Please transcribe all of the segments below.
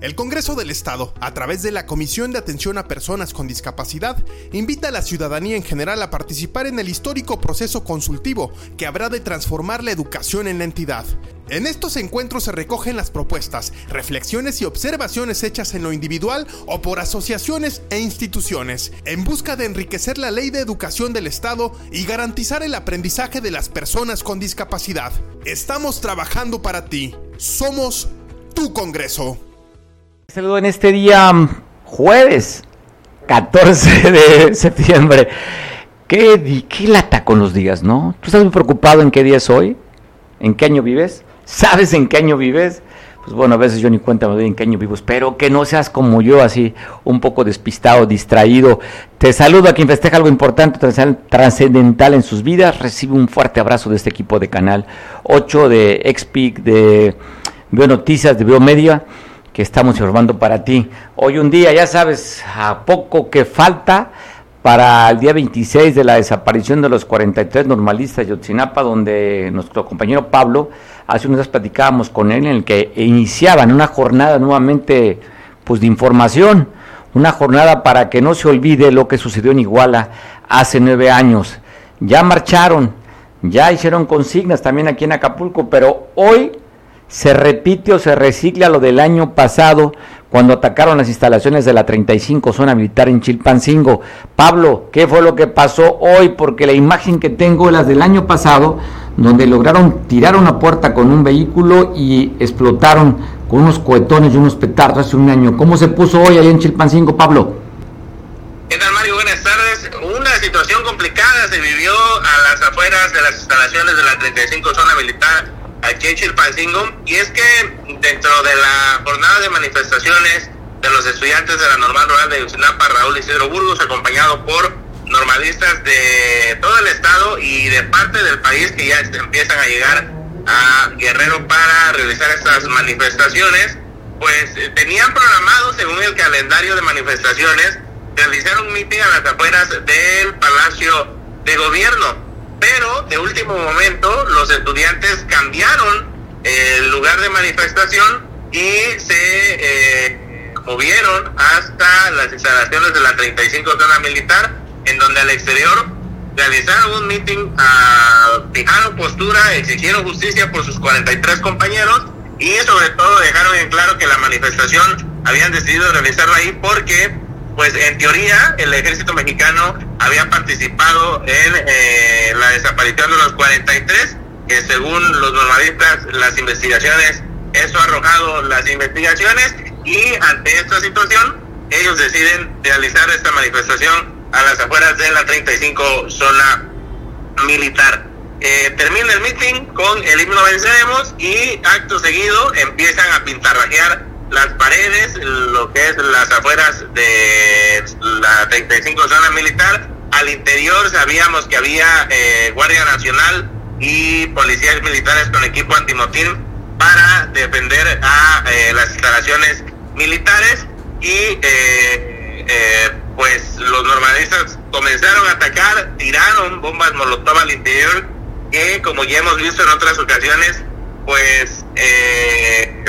El Congreso del Estado, a través de la Comisión de Atención a Personas con Discapacidad, invita a la ciudadanía en general a participar en el histórico proceso consultivo que habrá de transformar la educación en la entidad. En estos encuentros se recogen las propuestas, reflexiones y observaciones hechas en lo individual o por asociaciones e instituciones, en busca de enriquecer la ley de educación del Estado y garantizar el aprendizaje de las personas con discapacidad. Estamos trabajando para ti. Somos tu Congreso. Saludo en este día mm, jueves 14 de septiembre. ¿Qué, ¿Qué lata con los días, no? ¿Tú estás muy preocupado en qué día es hoy? ¿En qué año vives? ¿Sabes en qué año vives? Pues bueno, a veces yo ni cuenta me doy en qué año vivo. Espero que no seas como yo, así un poco despistado, distraído. Te saludo a quien festeja algo importante, trascendental en sus vidas. Recibe un fuerte abrazo de este equipo de Canal 8, de Expic, de Veo Noticias, de Veo Media estamos informando para ti. Hoy un día, ya sabes, a poco que falta para el día 26 de la desaparición de los 43 normalistas de Yotzinapa, donde nuestro compañero Pablo, hace unos días platicábamos con él, en el que iniciaban una jornada nuevamente pues, de información, una jornada para que no se olvide lo que sucedió en Iguala hace nueve años. Ya marcharon, ya hicieron consignas también aquí en Acapulco, pero hoy se repite o se recicla lo del año pasado cuando atacaron las instalaciones de la 35 zona militar en Chilpancingo. Pablo, ¿qué fue lo que pasó hoy? Porque la imagen que tengo es la del año pasado, donde lograron tirar una puerta con un vehículo y explotaron con unos cohetones y unos petardos hace un año. ¿Cómo se puso hoy ahí en Chilpancingo, Pablo? ¿Qué tal, Mario? Buenas tardes. Una situación complicada se vivió a las afueras de las instalaciones de la 35 zona militar aquí en Chilpancingo, y es que dentro de la jornada de manifestaciones de los estudiantes de la normal rural de Usinapa, Raúl Isidro Burgos, acompañado por normalistas de todo el estado y de parte del país que ya empiezan a llegar a Guerrero para realizar estas manifestaciones, pues eh, tenían programado, según el calendario de manifestaciones, realizar un mitin a las afueras del Palacio de Gobierno pero de último momento los estudiantes cambiaron el lugar de manifestación y se eh, movieron hasta las instalaciones de la 35 zona militar, en donde al exterior realizaron un meeting, uh, fijaron postura, exigieron justicia por sus 43 compañeros y sobre todo dejaron en claro que la manifestación habían decidido realizarla ahí porque pues en teoría el ejército mexicano había participado en eh, la desaparición de los 43, que según los normalistas las investigaciones, eso ha arrojado las investigaciones y ante esta situación ellos deciden realizar esta manifestación a las afueras de la 35 zona militar. Eh, termina el meeting con el himno Venceremos y acto seguido empiezan a pintarrajear las paredes, lo que es las afueras de la 35 zona militar. Al interior sabíamos que había eh, Guardia Nacional y policías militares con equipo antimotín para defender a eh, las instalaciones militares y eh, pues los normalistas comenzaron a atacar, tiraron bombas molotov al interior que como ya hemos visto en otras ocasiones pues eh,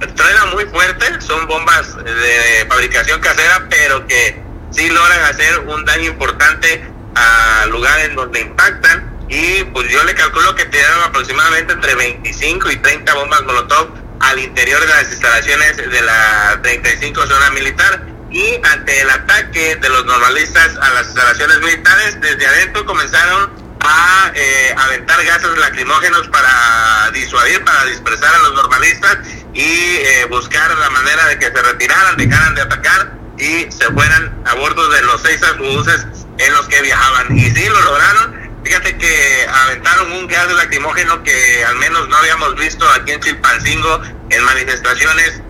truena muy fuerte, son bombas de fabricación casera, pero que sí logran hacer un daño importante al lugar en donde impactan. Y pues yo le calculo que tiraron aproximadamente entre 25 y 30 bombas Molotov al interior de las instalaciones de la 35 zona militar. Y ante el ataque de los normalistas a las instalaciones militares, desde adentro comenzaron a eh, aventar gases lacrimógenos para disuadir, para dispersar a los normalistas y eh, buscar la manera de que se retiraran, dejaran de atacar y se fueran a bordo de los seis autobuses en los que viajaban. Y sí, lo lograron. Fíjate que aventaron un gas lacrimógeno que al menos no habíamos visto aquí en Chilpancingo en manifestaciones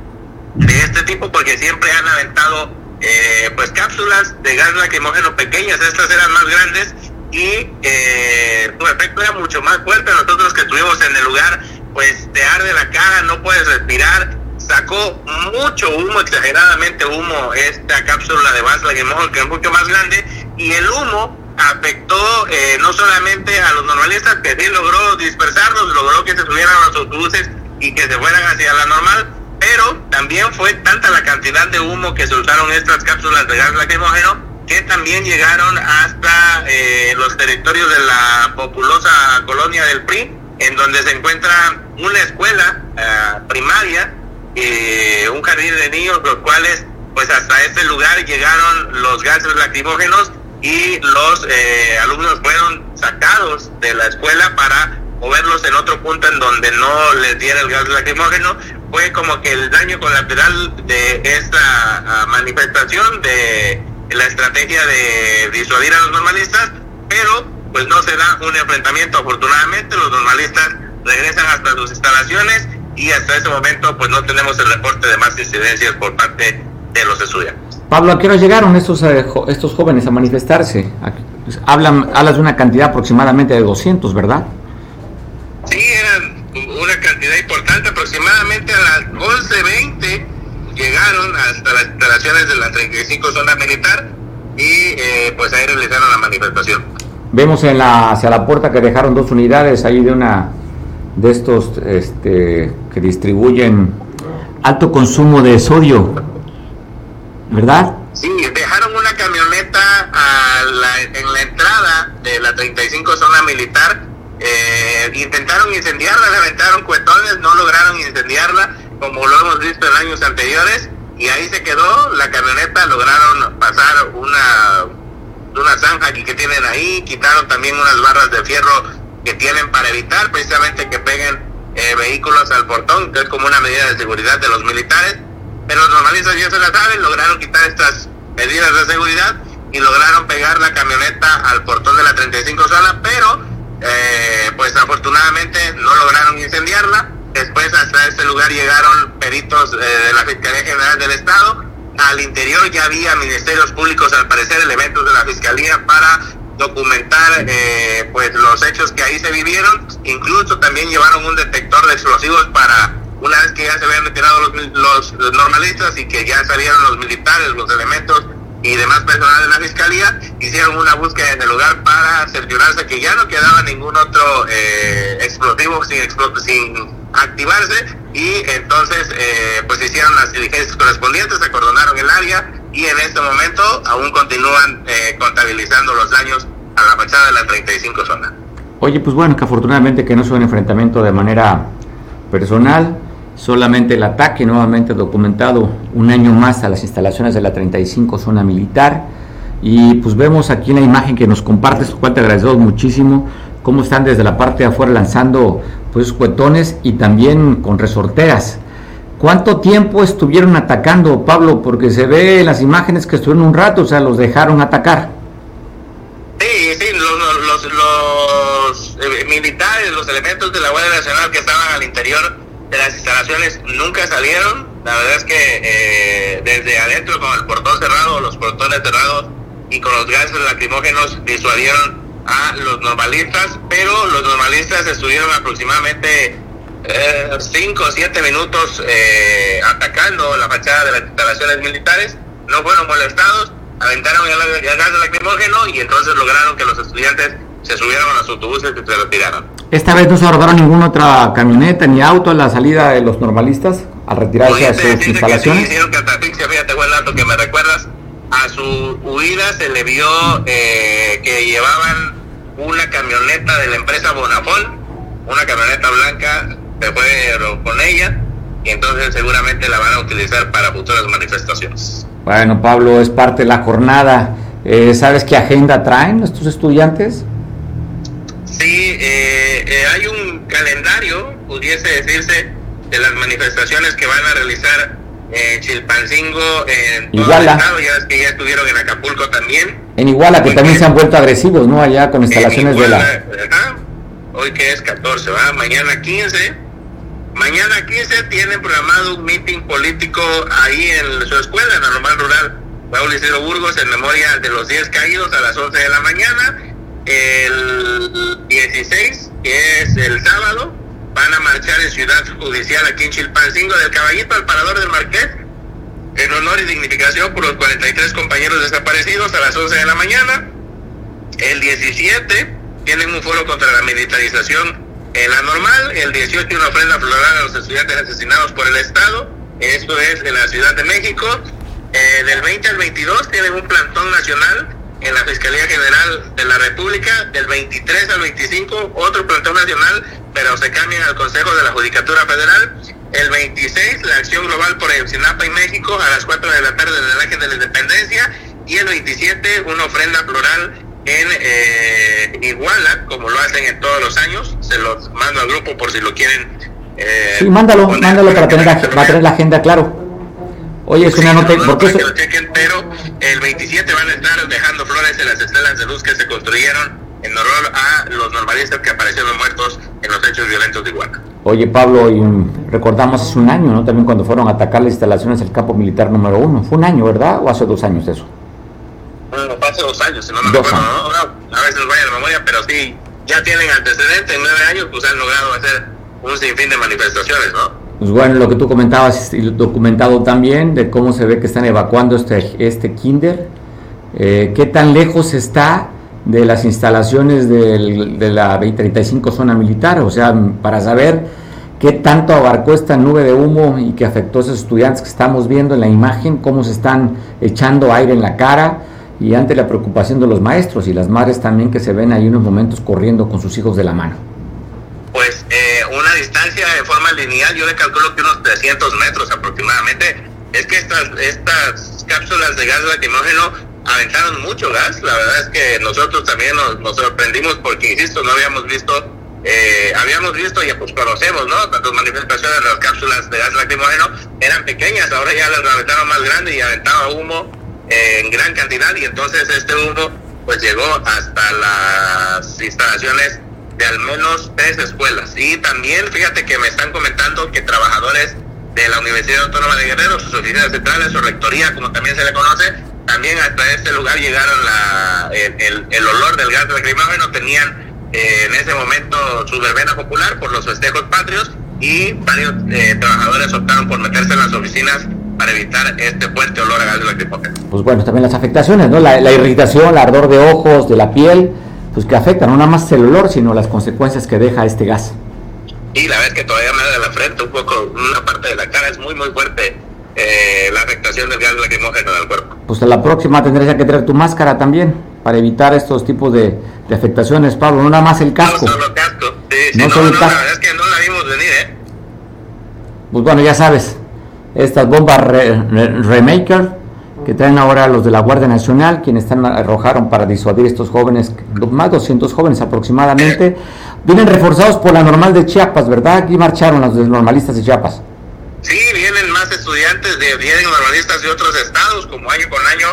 de este tipo, porque siempre han aventado eh, pues cápsulas de gas lacrimógeno pequeñas, estas eran más grandes y eh, su efecto era mucho más fuerte. Nosotros que estuvimos en el lugar, pues te arde la cara, no puedes respirar. Sacó mucho humo, exageradamente humo, esta cápsula de Lagrimógeno, que es mucho más grande, y el humo afectó eh, no solamente a los normalistas, que sí logró dispersarlos, logró que se subieran a los autobuses y que se fueran hacia la normal, pero también fue tanta la cantidad de humo que soltaron estas cápsulas de gas lacrimógeno que también llegaron hasta eh, los territorios de la populosa colonia del PRI, en donde se encuentra una escuela eh, primaria, y un jardín de niños, los cuales pues hasta este lugar llegaron los gases lacrimógenos y los eh, alumnos fueron sacados de la escuela para moverlos en otro punto en donde no les diera el gas lacrimógeno. Fue como que el daño colateral de esta ah, manifestación de la estrategia de disuadir a los normalistas, pero pues no se da un enfrentamiento. Afortunadamente los normalistas regresan hasta sus instalaciones y hasta ese momento pues no tenemos el reporte de más incidencias por parte de los estudiantes. Pablo, ¿a qué hora llegaron estos, eh, estos jóvenes a manifestarse? Pues, hablan, hablas de una cantidad aproximadamente de 200, ¿verdad? Sí, eran una cantidad importante, aproximadamente a las 11.20 llegaron hasta las instalaciones de la 35 zona militar y eh, pues ahí realizaron la manifestación. Vemos en la, hacia la puerta que dejaron dos unidades ahí de una de estos este, que distribuyen alto consumo de sodio ¿verdad? Sí, dejaron una camioneta en la entrada de la 35 zona militar. Eh, intentaron incendiarla, aventaron cuetones, no lograron incendiarla, como lo hemos visto en años anteriores, y ahí se quedó la camioneta, lograron pasar una, una zanja que tienen ahí, quitaron también unas barras de fierro que tienen para evitar precisamente que peguen eh, vehículos al portón, que es como una medida de seguridad de los militares pero los normalistas ya se la saben, lograron quitar estas medidas de seguridad y lograron pegar la camioneta al portón de la 35 sala, pero eh, pues afortunadamente no lograron incendiarla. Después hasta este lugar llegaron peritos eh, de la Fiscalía General del Estado. Al interior ya había ministerios públicos, al parecer elementos de la Fiscalía para documentar eh, pues los hechos que ahí se vivieron. Incluso también llevaron un detector de explosivos para una vez que ya se habían retirado los, los, normalistas y que ya salieron los militares, los elementos y demás personal de la fiscalía, hicieron una búsqueda en el lugar para cerciorarse que ya no quedaba ningún otro eh, explosivo sin, sin activarse y entonces eh, pues hicieron las diligencias correspondientes, acordonaron el área y en este momento aún continúan eh, contabilizando los daños a la fachada de la 35 zona. Oye, pues bueno, que afortunadamente que no fue un enfrentamiento de manera personal, solamente el ataque nuevamente documentado un año más a las instalaciones de la 35 zona militar y pues vemos aquí en la imagen que nos compartes, cual te agradecemos muchísimo, cómo están desde la parte de afuera lanzando pues cuetones y también con resorteras. ¿Cuánto tiempo estuvieron atacando, Pablo? Porque se ve en las imágenes que estuvieron un rato, o sea, los dejaron atacar. Sí, sí, los, los, los eh, militares, los elementos de la Guardia Nacional que estaban al interior de las instalaciones nunca salieron. La verdad es que eh, desde adentro con el portón cerrado, los portones cerrados y con los gases lacrimógenos disuadieron a los normalistas, pero los normalistas estuvieron aproximadamente 5 o 7 minutos eh, atacando la fachada de las instalaciones militares, no fueron molestados, aventaron el, el gas lacrimógeno y entonces lograron que los estudiantes se subieron a los autobuses y se retiraron. Esta vez no se robaron ninguna otra camioneta ni auto a la salida de los normalistas al retirarse a sus instalaciones. Que sí, hicieron catafixia, fíjate buen dato que me recuerdas. A su huida se le vio eh, que llevaban una camioneta de la empresa Bonafón, una camioneta blanca, se fue con ella y entonces seguramente la van a utilizar para futuras manifestaciones. Bueno, Pablo, es parte de la jornada. Eh, ¿Sabes qué agenda traen estos estudiantes? Sí, eh, eh, hay un calendario, pudiese decirse, de las manifestaciones que van a realizar en Chilpancingo, en todo Iguala. el estado, ya es que ya estuvieron en Acapulco también. En Iguala, que Hoy también que- se han vuelto agresivos, ¿no? Allá con instalaciones de la... Ajá. Hoy que es 14, ¿va? Mañana 15. Mañana 15 tienen programado un meeting político ahí en su escuela, en la normal rural Raúl Isidro Burgos, en memoria de los 10 caídos a las 11 de la mañana. El 16, que es el sábado, van a marchar en Ciudad Judicial aquí en Chilpancingo del Caballito al Parador del Marqués en honor y dignificación por los 43 compañeros desaparecidos a las 11 de la mañana. El 17 tienen un foro contra la militarización en la normal. El 18 una ofrenda floral a los estudiantes asesinados por el Estado. Esto es en la Ciudad de México. Eh, del 20 al 22 tienen un plantón nacional en la Fiscalía General de la República. Del 23 al 25 otro plantón nacional, pero se cambian al Consejo de la Judicatura Federal. El 26 la acción global por Ayotzinapa y México a las 4 de la tarde del Ángel de la Independencia. Y el 27 una ofrenda floral en eh, Iguala, como lo hacen en todos los años. Se los mando al grupo por si lo quieren. Eh, sí, mándalo, mándalo para tener, la, para tener la agenda claro. Oye, es una nota. ¿por qué lo chequen, pero el 27 van a estar dejando flores en las estelas de luz que se construyeron en honor a los normalistas que aparecieron muertos en los hechos violentos de Iguala. Oye, Pablo, y recordamos hace un año, ¿no? También cuando fueron a atacar las instalaciones del campo militar número uno. Fue un año, ¿verdad? ¿O hace dos años eso? Bueno, hace dos años, si no me acuerdo, ¿no? A veces vaya la memoria, pero sí, ya tienen antecedentes, en nueve años, pues han logrado hacer un sinfín de manifestaciones, ¿no? Pues bueno, lo que tú comentabas y documentado también de cómo se ve que están evacuando este, este kinder, eh, qué tan lejos está de las instalaciones del, de la 35 zona militar, o sea, para saber qué tanto abarcó esta nube de humo y que afectó a esos estudiantes que estamos viendo en la imagen, cómo se están echando aire en la cara y ante la preocupación de los maestros y las madres también que se ven ahí unos momentos corriendo con sus hijos de la mano. Pues eh, una distancia de forma lineal, yo le calculo que unos 300 metros aproximadamente. Es que estas, estas cápsulas de gas lacrimógeno aventaron mucho gas. La verdad es que nosotros también nos, sorprendimos porque, insisto, no habíamos visto, eh, habíamos visto y pues conocemos, ¿no? Las manifestaciones de las cápsulas de gas lacrimógeno eran pequeñas, ahora ya las aventaron más grandes y aventaba humo eh, en gran cantidad y entonces este humo pues llegó hasta las instalaciones de al menos tres escuelas. Y también, fíjate que me están comentando que trabajadores de la Universidad Autónoma de Guerrero, sus oficinas centrales, su rectoría, como también se le conoce, también hasta este lugar llegaron la, el, el, olor del gas lacrimógeno, tenían eh, en ese momento su verbena popular por los festejos patrios y varios eh, trabajadores optaron por meterse en las oficinas para evitar este fuerte olor a gas lacrimógeno. Pues bueno, también las afectaciones, ¿no? La, la irritación, el ardor de ojos, de la piel, pues que afectan no nada más el olor, sino las consecuencias que deja este gas. Y la vez que todavía me da la frente, un poco, una parte de la cara es muy, muy fuerte eh, la afectación del gas lacrimógeno del cuerpo. Pues a la próxima tendrás que traer tu máscara también para evitar estos tipos de, afectaciones, Pablo, no nada más el casco. No solo casco, sí, no, solo el casco. La verdad es que no la vimos venir, ¿eh? Pues bueno, ya sabes, estas bombas Remaker que traen ahora los de la Guardia Nacional, quienes están arrojaron para disuadir estos jóvenes, más de 200 jóvenes aproximadamente, vienen reforzados por la normal de Chiapas, ¿verdad? Aquí marcharon los normalistas de Chiapas. Sí, vienen más estudiantes, de, vienen normalistas de otros estados, como año con año.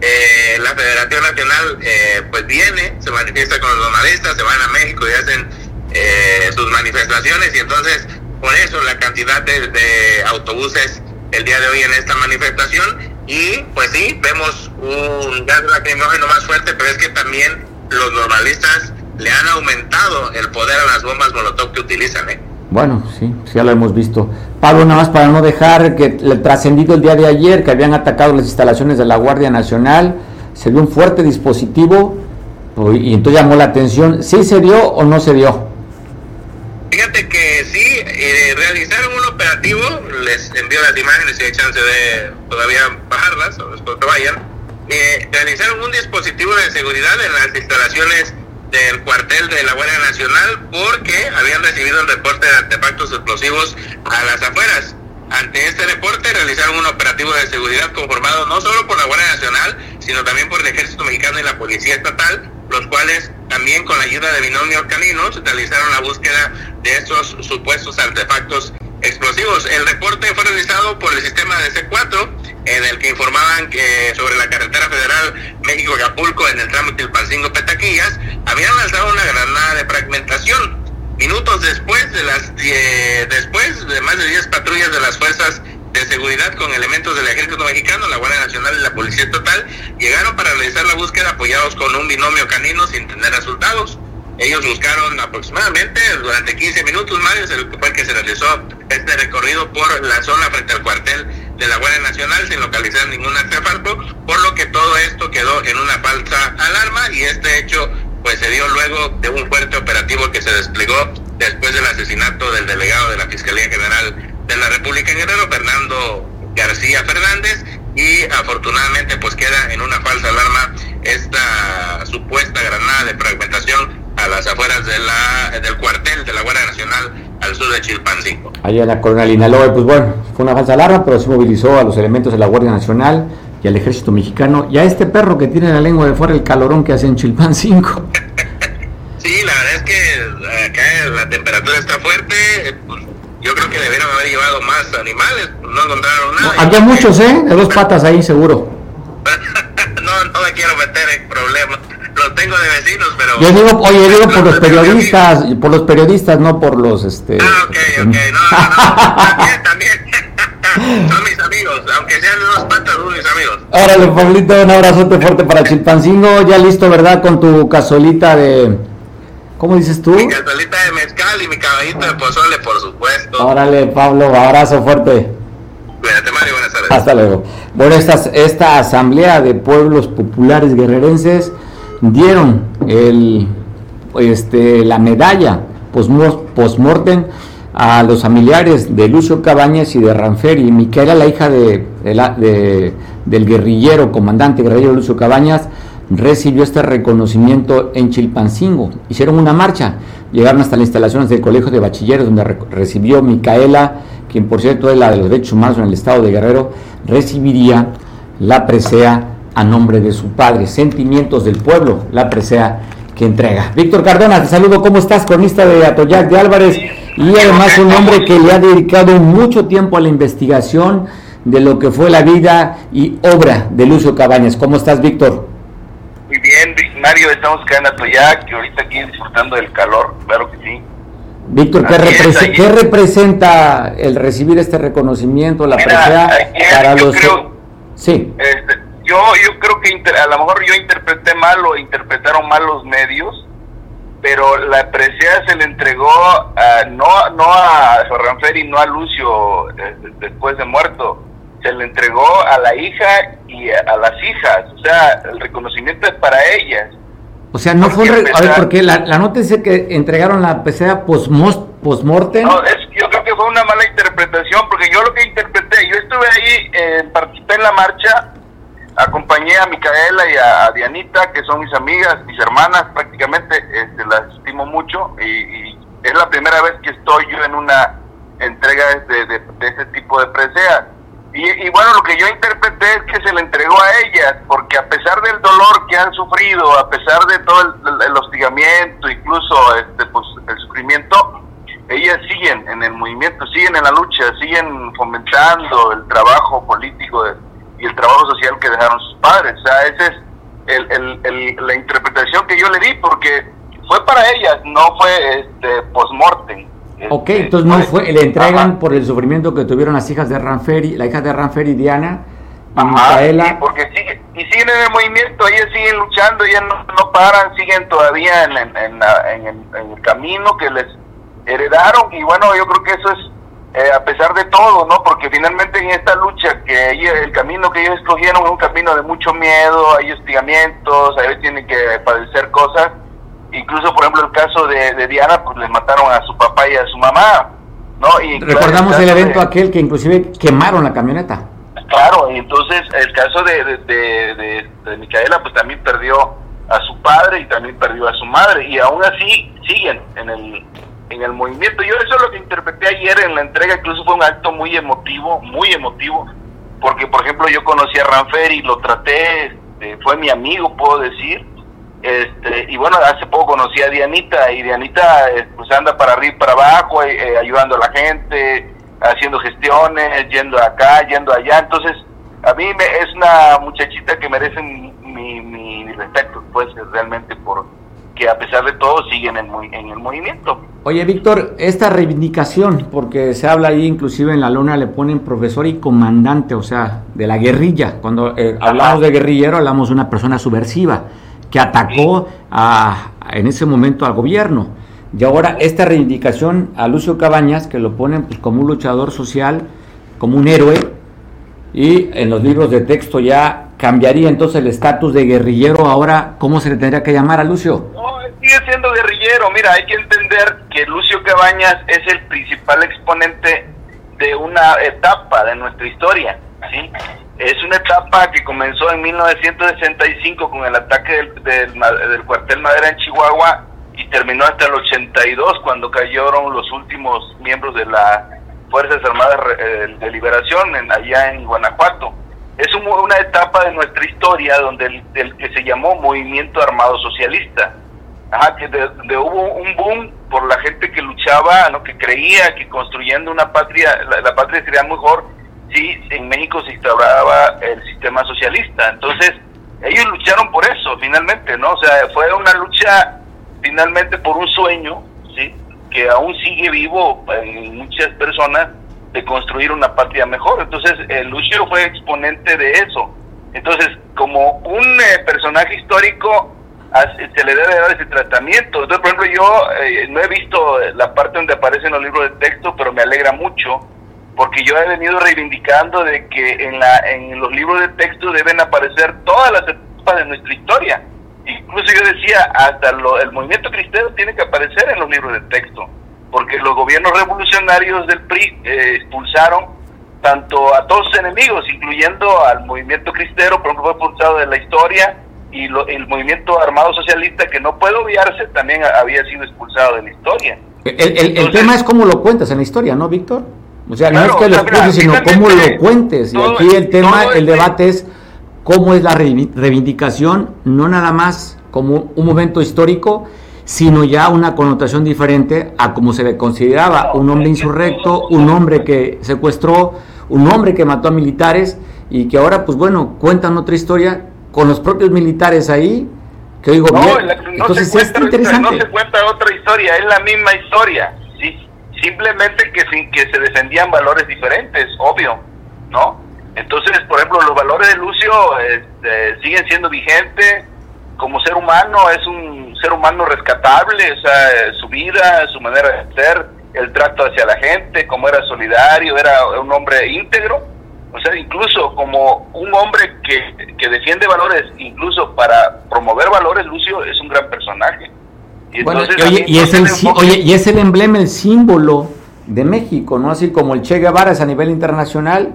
Eh, la Federación Nacional eh, pues viene, se manifiesta con los normalistas, se van a México y hacen eh, sus manifestaciones y entonces por eso la cantidad de, de autobuses el día de hoy en esta manifestación y pues sí, vemos un gas lacrimógeno más fuerte, pero es que también los normalistas le han aumentado el poder a las bombas Molotov que utilizan. ¿eh? Bueno, sí, ya lo hemos visto. Pablo, nada más para no dejar que el trascendido el día de ayer que habían atacado las instalaciones de la Guardia Nacional, se vio un fuerte dispositivo y entonces llamó la atención. ¿Sí se dio o no se dio? Fíjate que sí, eh, realizaron un operativo, les envío las imágenes si hay chance de todavía bajarlas o después que vayan. Eh, realizaron un dispositivo de seguridad en las instalaciones del cuartel de la Guardia Nacional porque habían recibido el reporte de artefactos explosivos a las afueras. Ante este reporte realizaron un operativo de seguridad conformado no solo por la Guardia Nacional, sino también por el Ejército Mexicano y la Policía Estatal, los cuales también con la ayuda de binomios caninos realizaron la búsqueda de estos supuestos artefactos explosivos. El reporte fue realizado por el sistema de C4, en el que informaban que sobre la carretera federal México-Acapulco en el tramo Tilpancingo-Petaquillas habían lanzado una granada de fragmentación. Minutos después de las después de más de 10 patrullas de las fuerzas de seguridad con elementos del ejército mexicano, la Guardia Nacional y la Policía Estatal llegaron para realizar la búsqueda apoyados con un binomio canino sin tener resultados. Ellos buscaron aproximadamente durante 15 minutos, Mario, fue el que se realizó este recorrido por la zona frente al cuartel de la Guardia Nacional sin localizar ningún artefacto, por lo que todo esto quedó en una falsa alarma y este hecho pues se dio luego de un fuerte operativo que se desplegó después del asesinato del delegado de la Fiscalía General de la República en Guerrero, Fernando García Fernández, y afortunadamente pues queda en una falsa alarma esta supuesta granada de fragmentación a las afueras de la, del cuartel de la Guardia Nacional al sur de Chilpancingo. Allá en la Coronel Inaloa, pues bueno, fue una falsa alarma, pero se movilizó a los elementos de la Guardia Nacional y al ejército mexicano y a este perro que tiene la lengua de fuera el calorón que hace en Chilpancingo. sí, la verdad es que acá la temperatura está fuerte, pues, yo creo que debieron haber llevado más animales, no encontraron nada. había muchos, ¿eh? De dos patas ahí, seguro. no, no me quiero meter en problemas los tengo de vecinos, pero... Yo digo, oye, digo por los periodistas, por los periodistas, no por los, este... Ah, ok, ok, no, no, también, también. son mis amigos, aunque sean unos patas, son mis amigos. Órale, Pablito, un abrazote fuerte para Chilpancingo, ya listo, ¿verdad? Con tu casolita de... ¿Cómo dices tú? Mi casolita de mezcal y mi caballito de pozole, por supuesto. Órale, Pablo, abrazo fuerte. Cuídate, Mario, buenas tardes. Hasta luego. Bueno, esta, esta asamblea de pueblos populares guerrerenses dieron el, este, la medalla post-mortem a los familiares de Lucio Cabañas y de Ranferi. Micaela, la hija de, de, del guerrillero, comandante guerrillero Lucio Cabañas, recibió este reconocimiento en Chilpancingo. Hicieron una marcha, llegaron hasta las instalaciones del Colegio de Bachilleros, donde recibió Micaela, quien por cierto es la de los derechos humanos en el estado de Guerrero, recibiría la presea a nombre de su padre. Sentimientos del pueblo, la presea que entrega. Víctor Cardona, te saludo, ¿cómo estás? Cronista de Atoyac de Álvarez y además un hombre que le ha dedicado mucho tiempo a la investigación de lo que fue la vida y obra de Lucio Cabañas. ¿Cómo estás, Víctor? Bien, Mario, estamos acá en Atoyac y ahorita aquí disfrutando del calor, claro que sí. Víctor, ¿qué, representa el recibir este reconocimiento, la presea para los... sí. Este, yo, yo creo que a lo mejor yo interpreté mal o interpretaron mal los medios, pero la presea se le entregó no, no a Ranferi, no a Lucio eh, después de muerto, se le entregó a la hija y a, las hijas, o sea, el reconocimiento es para ellas. O sea, no fue... a ver, porque la, la nota dice que entregaron la presea post-mortem. No, es, yo creo que fue una mala interpretación, porque yo lo que interpreté, yo estuve ahí, eh, participé en la marcha, acompañé a Micaela y a, Dianita, que son mis amigas, mis hermanas prácticamente, este, las estimo mucho y, es la primera vez que estoy yo en una entrega de, de, este tipo de presea. Y, bueno, lo que yo interpreté es que se le entregó a ellas, porque a pesar del dolor que han sufrido, a pesar de todo el, hostigamiento, incluso este, pues, el sufrimiento, ellas siguen en el movimiento, siguen en la lucha, siguen fomentando el trabajo político y el trabajo social que dejaron sus padres. O sea, esa es la interpretación que yo le di, porque fue para ellas, no fue este, post-mortem. Ok, este, entonces no fue, le entregan por el sufrimiento que tuvieron las hijas de Ranferi, la hija de Ranferi, Diana, y Micaela. porque sigue, y siguen en el movimiento, ellas siguen luchando, ellas no, paran, siguen todavía en, en, en el camino que les heredaron, y bueno, yo creo que eso es eh, a pesar de todo, ¿no? Porque finalmente en esta lucha, que el camino que ellos escogieron es un camino de mucho miedo, hay hostigamientos, a veces tienen que padecer cosas. Incluso, por ejemplo, el caso de, Diana, pues les mataron a su papá y a su mamá, ¿no? Y Recordamos el, evento aquel que inclusive quemaron la camioneta. Claro, y entonces el caso de, de, de Micaela, pues también perdió a su padre y también perdió a su madre, y aún así siguen en el en el movimiento. Yo eso es lo que interpreté ayer en la entrega, incluso fue un acto muy emotivo, muy emotivo, porque por ejemplo yo conocí a Ranferi, lo traté, este, fue mi amigo, puedo decir, este, y bueno, hace poco conocí a Dianita, y Dianita eh, pues anda para arriba y para abajo, eh, eh, ayudando a la gente, haciendo gestiones, yendo acá, yendo allá, entonces a mí me, es una muchachita que merece mi, mi respeto, pues realmente por que a pesar de todo siguen en, en el movimiento. Oye, Víctor, esta reivindicación, porque se habla ahí, inclusive en la luna le ponen profesor y comandante, o sea, de la guerrilla. Cuando eh, hablamos de guerrillero, hablamos de una persona subversiva que atacó a, en ese momento al gobierno. Y ahora esta reivindicación a Lucio Cabañas, que lo ponen pues, como un luchador social, como un héroe, y en los libros de texto ya cambiaría entonces el estatus de guerrillero. Ahora, ¿cómo se le tendría que llamar a Lucio? No, sigue siendo guerrillero. Mira, hay que entender que Lucio Cabañas es el principal exponente de una etapa de nuestra historia. ¿sí? Es una etapa que comenzó en 1965 con el ataque del, del, cuartel Madera en Chihuahua y terminó hasta el 82 cuando cayeron los últimos miembros de las Fuerzas Armadas eh, de Liberación en, allá en Guanajuato. Es una etapa de nuestra historia donde el, que se llamó Movimiento Armado Socialista. Ajá, que de, hubo un boom por la gente que luchaba, ¿no? que creía que construyendo una patria, la, patria sería mejor si en México se instauraba el sistema socialista. Entonces, ellos lucharon por eso, finalmente, ¿no? O sea, fue una lucha finalmente por un sueño, ¿sí? Que aún sigue vivo en muchas personas de construir una patria mejor. Entonces, eh, Lucio fue exponente de eso. Entonces, como un eh, personaje histórico, se le debe dar ese tratamiento. Entonces, por ejemplo, yo eh, no he visto la parte donde aparece en los libros de texto, pero me alegra mucho, porque yo he venido reivindicando de que en, la, en los libros de texto deben aparecer todas las etapas de nuestra historia. Incluso yo decía, hasta el movimiento cristiano tiene que aparecer en los libros de texto porque los gobiernos revolucionarios del PRI eh, expulsaron tanto a todos sus enemigos, incluyendo al movimiento cristero, por ejemplo, fue expulsado de la historia, y el movimiento armado socialista, que no puede obviarse, también había sido expulsado de la historia. El, tema es cómo lo cuentas en la historia, ¿no, Víctor? O sea, no es que lo expulses, sino cómo lo cuentes. y aquí el tema, el debate es cómo es la reivindicación, no nada más como un momento histórico, sino ya una connotación diferente a como se le consideraba un hombre insurrecto, un hombre que secuestró, un hombre que mató a militares y que ahora, pues bueno, cuentan otra historia con los propios militares ahí, que digo, no, entonces se cuenta, interesante. No se cuenta otra historia, es la misma historia, simplemente que que se defendían valores diferentes, obvio, ¿no? Entonces, por ejemplo, los valores de Lucio este, siguen siendo vigentes, como ser humano es un ser humano rescatable, o sea, su vida, su manera de ser, el trato hacia la gente, como era solidario, era un hombre íntegro, o sea, incluso como un hombre que, que defiende valores, incluso para promover valores, Lucio es un gran personaje. Y, oye, y, es el, oye, y es el emblema, el símbolo de México, ¿no? Así como el Che Guevara es a nivel internacional,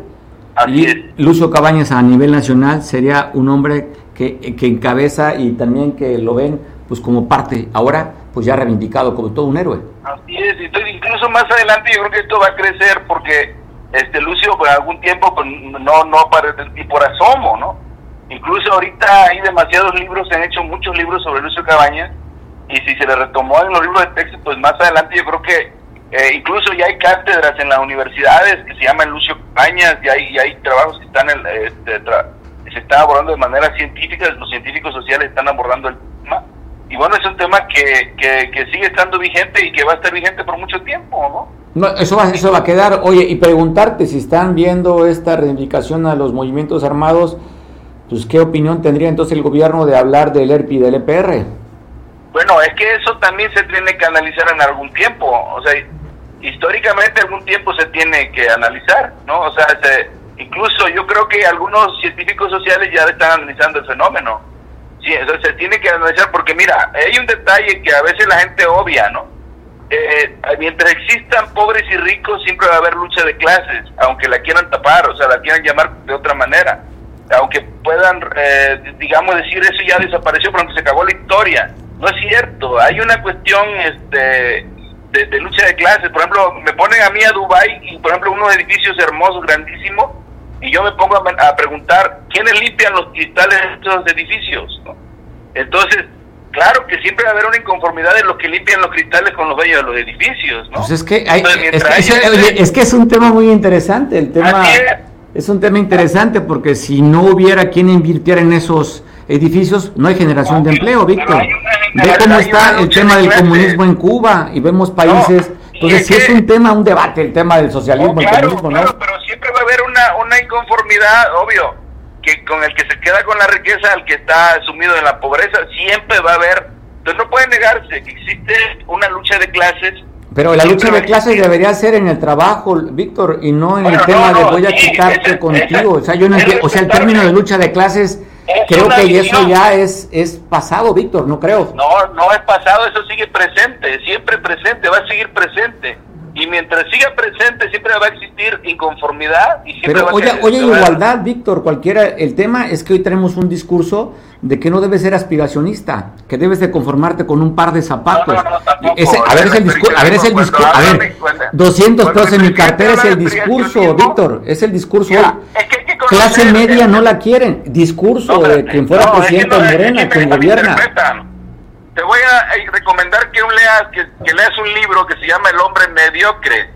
y Lucio Cabañas a nivel nacional sería un hombre que, que encabeza y también que lo ven pues como parte ahora pues ya reivindicado como todo un héroe. Así es, incluso más adelante yo creo que esto va a crecer porque este Lucio por algún tiempo pues, no no y por asomo, ¿no? Incluso ahorita hay demasiados libros, se han hecho muchos libros sobre Lucio Cabañas y si se le retomó en los libros de texto, pues más adelante yo creo que eh, incluso ya hay cátedras en las universidades que se llaman Lucio Cabañas y hay, y hay trabajos que están en, este, se está abordando de manera científica, los científicos sociales están abordando el tema. Y bueno, es un tema que, que, sigue estando vigente y que va a estar vigente por mucho tiempo, ¿no? No, eso va, eso va a quedar. Oye, y preguntarte si están viendo esta reivindicación a los movimientos armados, pues qué opinión tendría entonces el gobierno de hablar del ERPI y del EPR. Bueno, es que eso también se tiene que analizar en algún tiempo. O sea, históricamente algún tiempo se tiene que analizar, ¿no? O sea, se, Incluso yo creo que algunos científicos sociales ya están analizando el fenómeno. Sí, eso se tiene que analizar porque mira, hay un detalle que a veces la gente obvia, ¿no? Eh, mientras existan pobres y ricos siempre va a haber lucha de clases, aunque la quieran tapar, o sea, la quieran llamar de otra manera. Aunque puedan, eh, digamos, decir eso ya desapareció, pero se acabó la historia. No es cierto, hay una cuestión este, de, de, lucha de clases. Por ejemplo, me ponen a mí a Dubai y, por ejemplo, unos edificios hermosos, grandísimos, y yo me pongo a, preguntar, ¿quiénes limpian los cristales de estos edificios? Entonces, claro que siempre va a haber una inconformidad de los que limpian los cristales con los dueños de los edificios, ¿no? Pues es que, es, que es, un tema muy interesante, el tema es. un tema interesante porque si no hubiera quien invirtiera en esos edificios, no hay generación de empleo, Víctor. Ve cómo está el tema del comunismo en Cuba y vemos países. entonces, si es un tema, un debate, el tema del socialismo, el comunismo, ¿no? pero siempre va a haber una, una inconformidad, obvio, que con el que se queda con la riqueza, al que está sumido en la pobreza, siempre va a haber. Entonces, no puede negarse que existe una lucha de clases pero la lucha de clases debería ser en el trabajo, Víctor, y no en el tema de voy a chicarte contigo. o sea, yo no o sea, el término de lucha de clases, creo que eso ya es, es pasado, Víctor, no creo. No, no es pasado, eso sigue presente, siempre presente, va a seguir presente. Y mientras siga presente, siempre va a existir inconformidad y siempre Pero va oye, oye, igualdad, Víctor, cualquiera, el tema es que hoy tenemos un discurso de que no debes ser aspiracionista, que debes de conformarte con un par de zapatos. a ver, es el discurso, a ver, es el discurso, a ver, 200 pesos en mi cartera es el discurso, Víctor, es el discurso Clase media no la quieren, discurso de quien fuera presidente de Morena, quien gobierna. Te voy a eh, recomendar que, leas, que, leas un libro que se llama El hombre mediocre,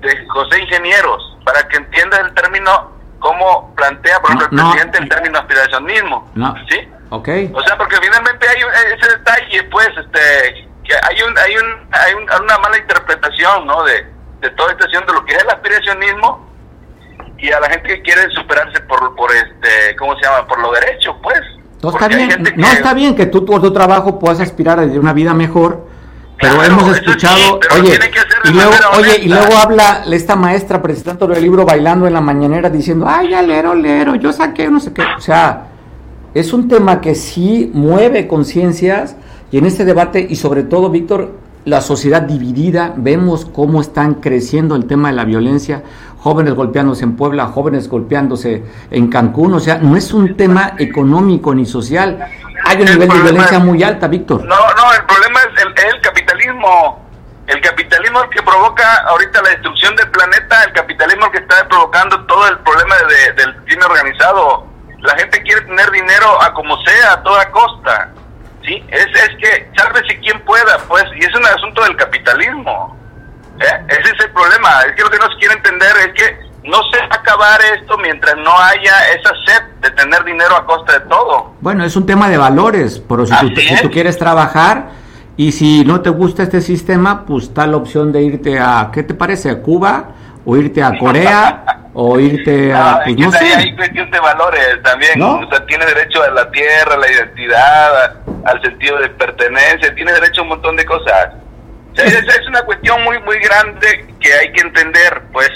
de José Ingenieros, para que entiendas el término, cómo plantea, por ejemplo, el presidente el término aspiracionismo. ¿Sí? Okay. O sea, porque finalmente hay ese detalle, pues, este, que hay un, hay un, hay una mala interpretación, ¿no? De, de toda esta acción de lo que es el aspiracionismo y a la gente que quiere superarse por, por este, ¿cómo se llama? Por lo derecho, pues. No está bien, no está bien que tú por tu trabajo puedas aspirar a una vida mejor, pero hemos escuchado, oye, y luego, oye, y luego habla esta maestra presentando el libro bailando en la mañanera diciendo, ay, ya lero, lero, yo saqué no sé qué, o sea, es un tema que sí mueve conciencias y en este debate y sobre todo, Víctor, la sociedad dividida, vemos cómo están creciendo el tema de la violencia, jóvenes golpeándose en Puebla, jóvenes golpeándose en Cancún, o sea, no es un tema económico ni social, hay un nivel de violencia muy alta, Víctor. No, no, el problema es el, capitalismo, el capitalismo el que provoca ahorita la destrucción del planeta, el capitalismo el que está provocando todo el problema del crimen organizado la gente quiere tener dinero a como sea, a toda costa. ¿sí? Es, es que, sálvese quien pueda, pues, y es un asunto del capitalismo. ¿eh? Ese es el problema. Es que lo que no se quiere entender es que no se va a acabar esto mientras no haya esa sed de tener dinero a costa de todo. Bueno, es un tema de valores, pero si, tú, si tú, quieres trabajar y si no te gusta este sistema, pues está la opción de irte a, ¿qué te parece? ¿A Cuba? ¿O irte a Corea? O irte a... Pues, no, sé. Hay cuestión de valores también. O sea, tiene derecho a la tierra, a la identidad, al sentido de pertenencia, tiene derecho a un montón de cosas. O sea, es, una cuestión muy, muy grande que hay que entender, pues,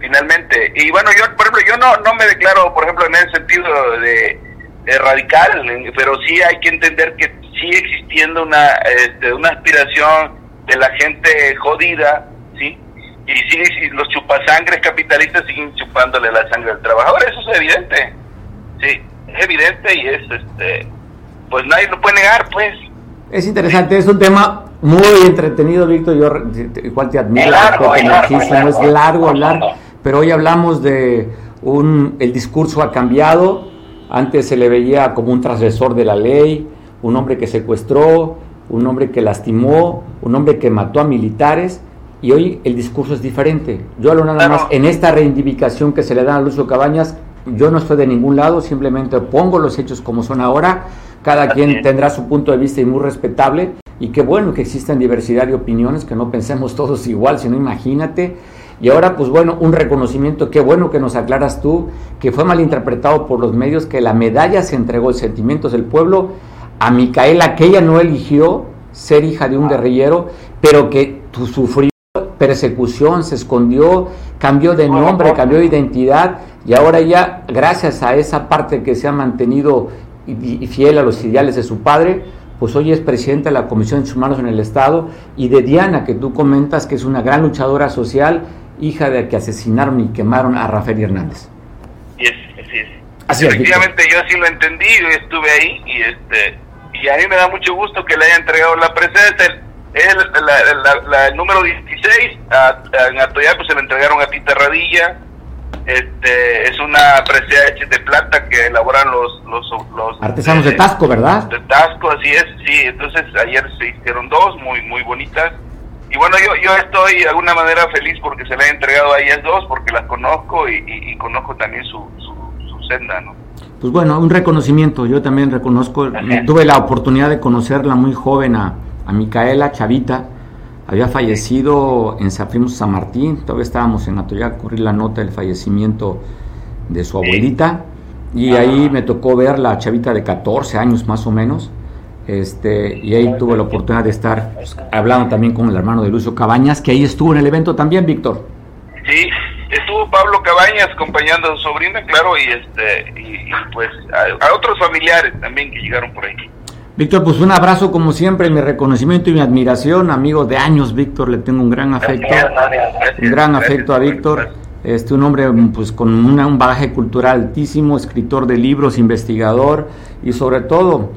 finalmente. Y bueno, yo, por ejemplo, yo no, no me declaro, por ejemplo, en ese sentido de, radical, pero sí hay que entender que sigue existiendo una, este, una aspiración de la gente jodida, ¿sí? Y sí, los chupasangres capitalistas siguen chupándole la sangre al trabajador, eso es evidente, sí, es evidente y es, este, pues nadie lo puede negar, pues. Es interesante, es un tema muy entretenido, Víctor, yo igual te admiro, muchísimo, es largo hablar, pero hoy hablamos de un, el discurso ha cambiado, antes se le veía como un transgresor de la ley, un hombre que secuestró, un hombre que lastimó, un hombre que mató a militares, y hoy el discurso es diferente. Yo hablo nada más en esta reivindicación que se le da a Lucio Cabañas, yo no estoy de ningún lado, simplemente pongo los hechos como son ahora, cada quien tendrá su punto de vista y muy respetable, y qué bueno que existen diversidad de opiniones, que no pensemos todos igual, sino imagínate. Y ahora, pues bueno, un reconocimiento, qué bueno que nos aclaras tú, que fue malinterpretado por los medios, que la medalla se entregó, el sentimientos del pueblo, a Micaela, que ella no eligió ser hija de un guerrillero, pero que sufrió persecución, se escondió, cambió de nombre, cambió de identidad y ahora ya, gracias a esa parte que se ha mantenido y, fiel a los ideales de su padre, pues hoy es presidente de la Comisión de Humanos en el Estado y de Diana, que tú comentas que es una gran luchadora social, hija de que asesinaron y quemaron a Rafael Hernández. Así es, así es. Efectivamente, yo así lo entendí, yo estuve ahí y este y a mí me da mucho gusto que le haya entregado la presencia es el número 16, a, en Atoyac pues se le entregaron a Tita Radilla, este, es una presea hecha de plata que elaboran los... los, los Artesanos de eh, Tasco, ¿verdad? De Tasco, así es, sí, entonces ayer se hicieron dos muy muy bonitas. Y bueno, yo, yo estoy de alguna manera feliz porque se le ha entregado a ellas dos, porque las conozco y, conozco también su, su, senda, ¿no? Pues bueno, un reconocimiento, yo también reconozco, tuve la oportunidad de conocerla muy joven a, a Micaela Chavita, había fallecido en San San Martín, todavía estábamos en Atoyac, corrí la nota del fallecimiento de su abuelita, y ahí me tocó ver la chavita de 14 años más o menos, este, y ahí tuve la oportunidad de estar pues, hablando también con el hermano de Lucio Cabañas, que ahí estuvo en el evento también, Víctor. Sí, estuvo Pablo Cabañas acompañando a su sobrina, claro, y este y, pues a, otros familiares también que llegaron por ahí. Víctor, pues un abrazo como siempre, mi reconocimiento y mi admiración, amigo de años, Víctor, le tengo un gran afecto, un gran afecto a Víctor, este un hombre pues con un bagaje cultural altísimo, escritor de libros, investigador y sobre todo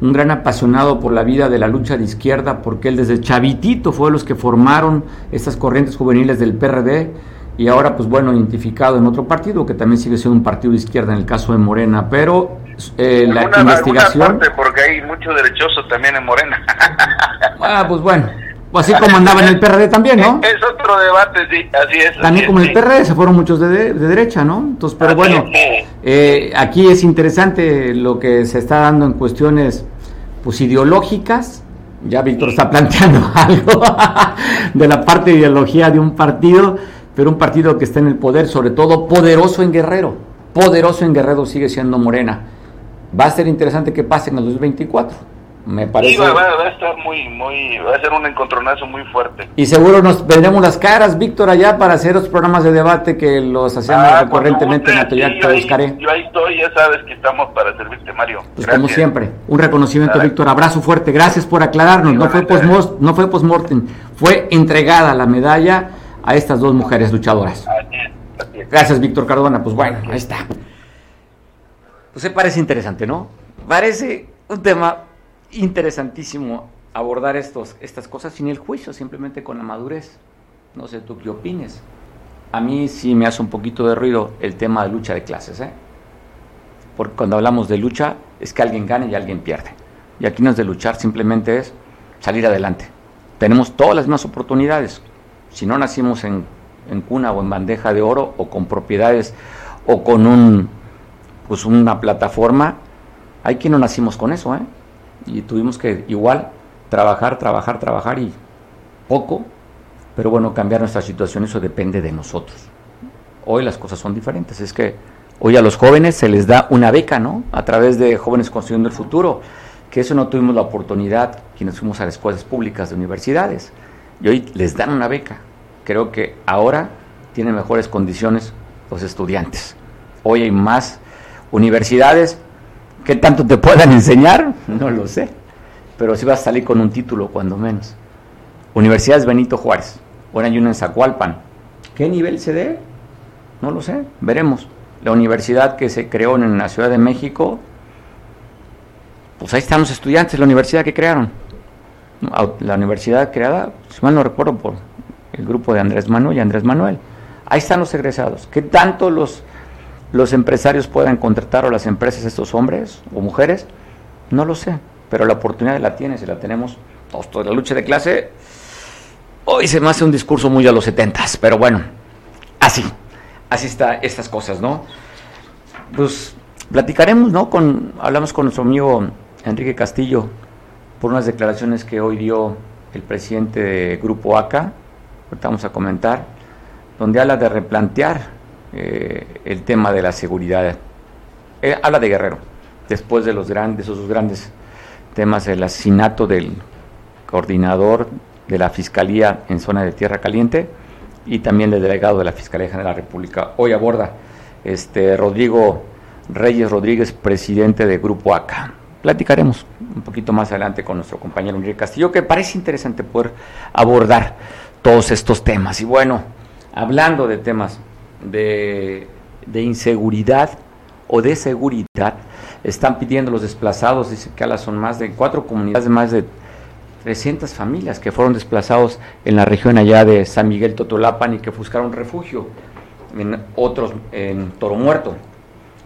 un gran apasionado por la vida de la lucha de izquierda, porque él desde chavitito fue de los que formaron estas corrientes juveniles del PRD y ahora, pues bueno, identificado en otro partido, que también sigue siendo un partido de izquierda en el caso de Morena, pero eh, la investigación... porque hay mucho derechoso también en Morena. ah, pues bueno, así como andaba en el PRD también, ¿no? Es otro debate, sí, así es. También como en el PRD se fueron muchos de, derecha, ¿no? Entonces, pero bueno, eh, aquí es interesante lo que se está dando en cuestiones pues ideológicas. Ya Víctor está planteando algo de la parte de ideología de un partido pero un partido que está en el poder, sobre todo poderoso en Guerrero, poderoso en Guerrero sigue siendo Morena. Va a ser interesante que pase en el 2024. Me parece. va, a estar muy, muy, va a ser un encontronazo muy fuerte. Y seguro nos veremos las caras, Víctor, allá para hacer los programas de debate que los hacemos ah, recurrentemente en Atoyac, yo, yo ahí estoy, ya sabes que estamos para servirte, Mario. Pues como siempre, un reconocimiento, Víctor, abrazo fuerte, gracias por aclararnos, no fue, no fue post-mortem, fue entregada la medalla a estas dos mujeres luchadoras. Gracias, Víctor Cardona. Pues bueno, ahí está. Pues se parece interesante, ¿no? Parece un tema interesantísimo abordar estos, estas cosas sin el juicio, simplemente con la madurez. No sé tú qué opines. A mí sí me hace un poquito de ruido el tema de lucha de clases, ¿eh? Porque cuando hablamos de lucha es que alguien gane y alguien pierde. Y aquí no es de luchar, simplemente es salir adelante. Tenemos todas las mismas oportunidades si no nacimos en, cuna o en bandeja de oro o con propiedades o con un pues una plataforma, hay quien no nacimos con eso, ¿eh? Y tuvimos que igual trabajar, trabajar, trabajar y poco, pero bueno, cambiar nuestra situación, eso depende de nosotros. Hoy las cosas son diferentes, es que hoy a los jóvenes se les da una beca, ¿no? A través de Jóvenes Construyendo el Futuro, que eso no tuvimos la oportunidad quienes fuimos a las escuelas públicas de universidades y hoy les dan una beca. Creo que ahora tienen mejores condiciones los estudiantes. Hoy hay más universidades. ¿Qué tanto te puedan enseñar? No lo sé. Pero sí vas a salir con un título, cuando menos. Universidades Benito Juárez. Ahora hay una en Zacualpan. ¿Qué nivel se dé? No lo sé. Veremos. La universidad que se creó en la Ciudad de México, pues ahí están los estudiantes la universidad que crearon la universidad creada, si mal no recuerdo, por el grupo de Andrés Manuel y Andrés Manuel. Ahí están los egresados. ¿Qué tanto los, los empresarios puedan contratar o las empresas estos hombres o mujeres? No lo sé, pero la oportunidad la tiene, si la tenemos. Todos, la lucha de clase, hoy se me hace un discurso muy a los setentas, pero bueno, así, así está estas cosas, ¿no? Pues platicaremos, ¿no? Con, hablamos con nuestro amigo Enrique Castillo, por unas declaraciones que hoy dio el presidente de Grupo ACA, ahorita vamos a comentar, donde habla de replantear eh, el tema de la seguridad. Eh, habla de Guerrero, después de los grandes, esos grandes temas del asesinato del coordinador de la Fiscalía en zona de Tierra Caliente y también del delegado de la Fiscalía General de la República. Hoy aborda este Rodrigo Reyes Rodríguez, presidente de Grupo ACA platicaremos un poquito más adelante con nuestro compañero Enrique Castillo, que parece interesante poder abordar todos estos temas. Y bueno, hablando de temas de, inseguridad o de seguridad, están pidiendo los desplazados, dice que son más de cuatro comunidades, más de 300 familias que fueron desplazados en la región allá de San Miguel Totolapan y que buscaron refugio en otros en Toro Muerto.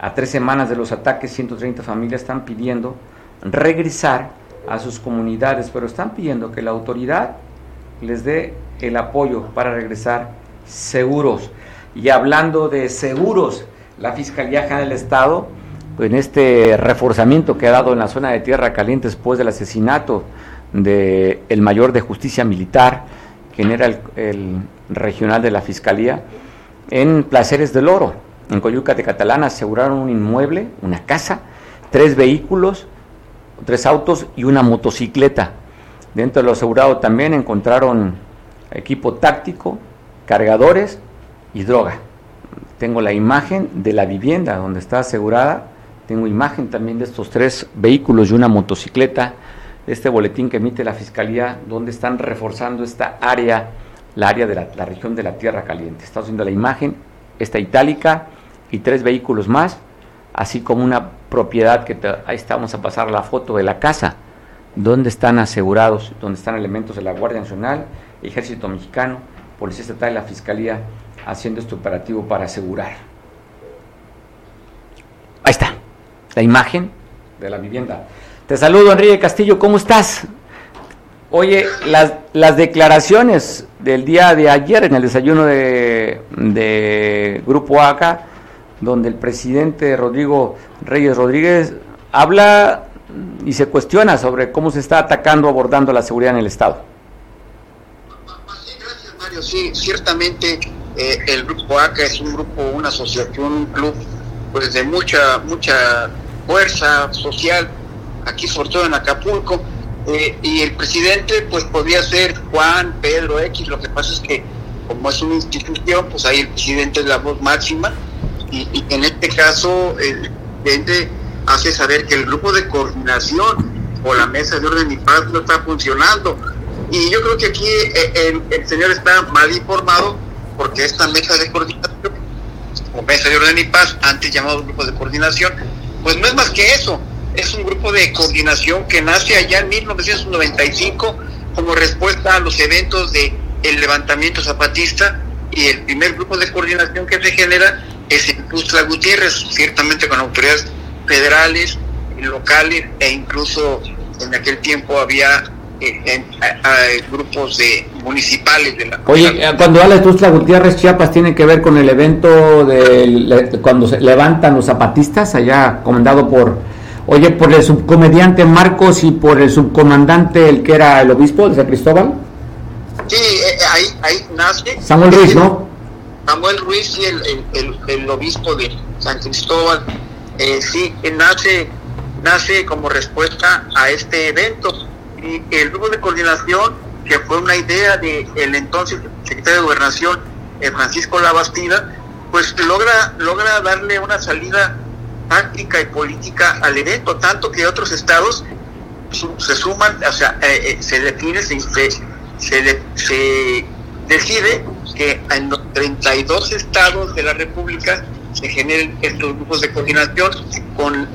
A tres semanas de los ataques, 130 familias están pidiendo regresar a sus comunidades, pero están pidiendo que la autoridad les dé el apoyo para regresar seguros. Y hablando de seguros, la Fiscalía General del Estado, en este reforzamiento que ha dado en la zona de Tierra Caliente después del asesinato del el mayor de justicia militar, quien era el, regional de la Fiscalía, en Placeres del Oro, en Coyuca de Catalán, aseguraron un inmueble, una casa, tres vehículos, tres autos y una motocicleta. Dentro de lo asegurado también encontraron equipo táctico, cargadores y droga. Tengo la imagen de la vivienda donde está asegurada, tengo imagen también de estos tres vehículos y una motocicleta, este boletín que emite la Fiscalía, donde están reforzando esta área, la área de la, región de la Tierra Caliente. Estamos viendo la imagen, esta itálica y tres vehículos más, así como una propiedad que ahí estamos a pasar la foto de la casa, donde están asegurados, donde están elementos de la Guardia Nacional, Ejército Mexicano, Policía Estatal y la Fiscalía haciendo este operativo para asegurar. Ahí está, la imagen de la vivienda. Te saludo, Enrique Castillo, ¿cómo estás? Oye, las, las declaraciones del día de ayer en el desayuno de, Grupo ACA, donde el presidente Rodrigo Reyes Rodríguez habla y se cuestiona sobre cómo se está atacando, abordando la seguridad en el Estado. Gracias, Mario. Sí, ciertamente eh, el Grupo ACA es un grupo, una asociación, un club pues de mucha, mucha fuerza social, aquí sobre todo en Acapulco, eh, y el presidente pues podría ser Juan, Pedro, X, lo que pasa es que como es una institución, pues ahí el presidente es la voz máxima, y, en este caso el presidente hace saber que el grupo de coordinación o la mesa de orden y paz no está funcionando. Y yo creo que aquí eh, el señor está mal informado porque esta mesa de coordinación, o mesa de orden y paz, antes llamado grupo de coordinación, pues no es más que eso, es un grupo de coordinación que nace allá en 1995 como respuesta a los eventos de levantamiento zapatista y el primer grupo de coordinación que se genera es en Tuzla Gutiérrez, ciertamente con autoridades federales, locales e incluso en aquel tiempo había en, grupos de municipales de la Oye, eh, cuando habla de Tuzla Gutiérrez, Chiapas, ¿tiene que ver con el evento de cuando se levantan los zapatistas, allá comandado por, oye, por el subcomediante Marcos y por el subcomandante, el que era el obispo de San Cristóbal? Sí, eh, eh, ahí, ahí nace. Samuel Ruiz, ¿no? Samuel Ruiz y el, el, el, obispo de San Cristóbal, sí, nace, nace como respuesta a este evento y el grupo de coordinación, que fue una idea del el entonces secretario de Gobernación, eh, Francisco Labastida, pues logra, logra darle una salida táctica y política al evento, tanto que otros estados se suman, o sea, eh, eh, se define, se, se, se, decide que en los 32 estados de la República se generen estos grupos de coordinación con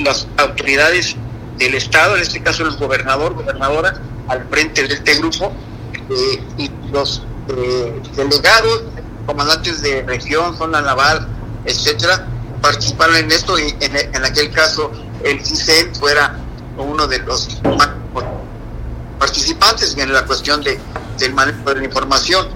las autoridades del Estado, en este caso el gobernador, gobernadora, al frente de este grupo, eh, y los eh, delegados, comandantes de región, zona naval, etcétera, participaron en esto y en, aquel caso el CISEN fuera uno de los participantes en la cuestión de, del manejo de la información.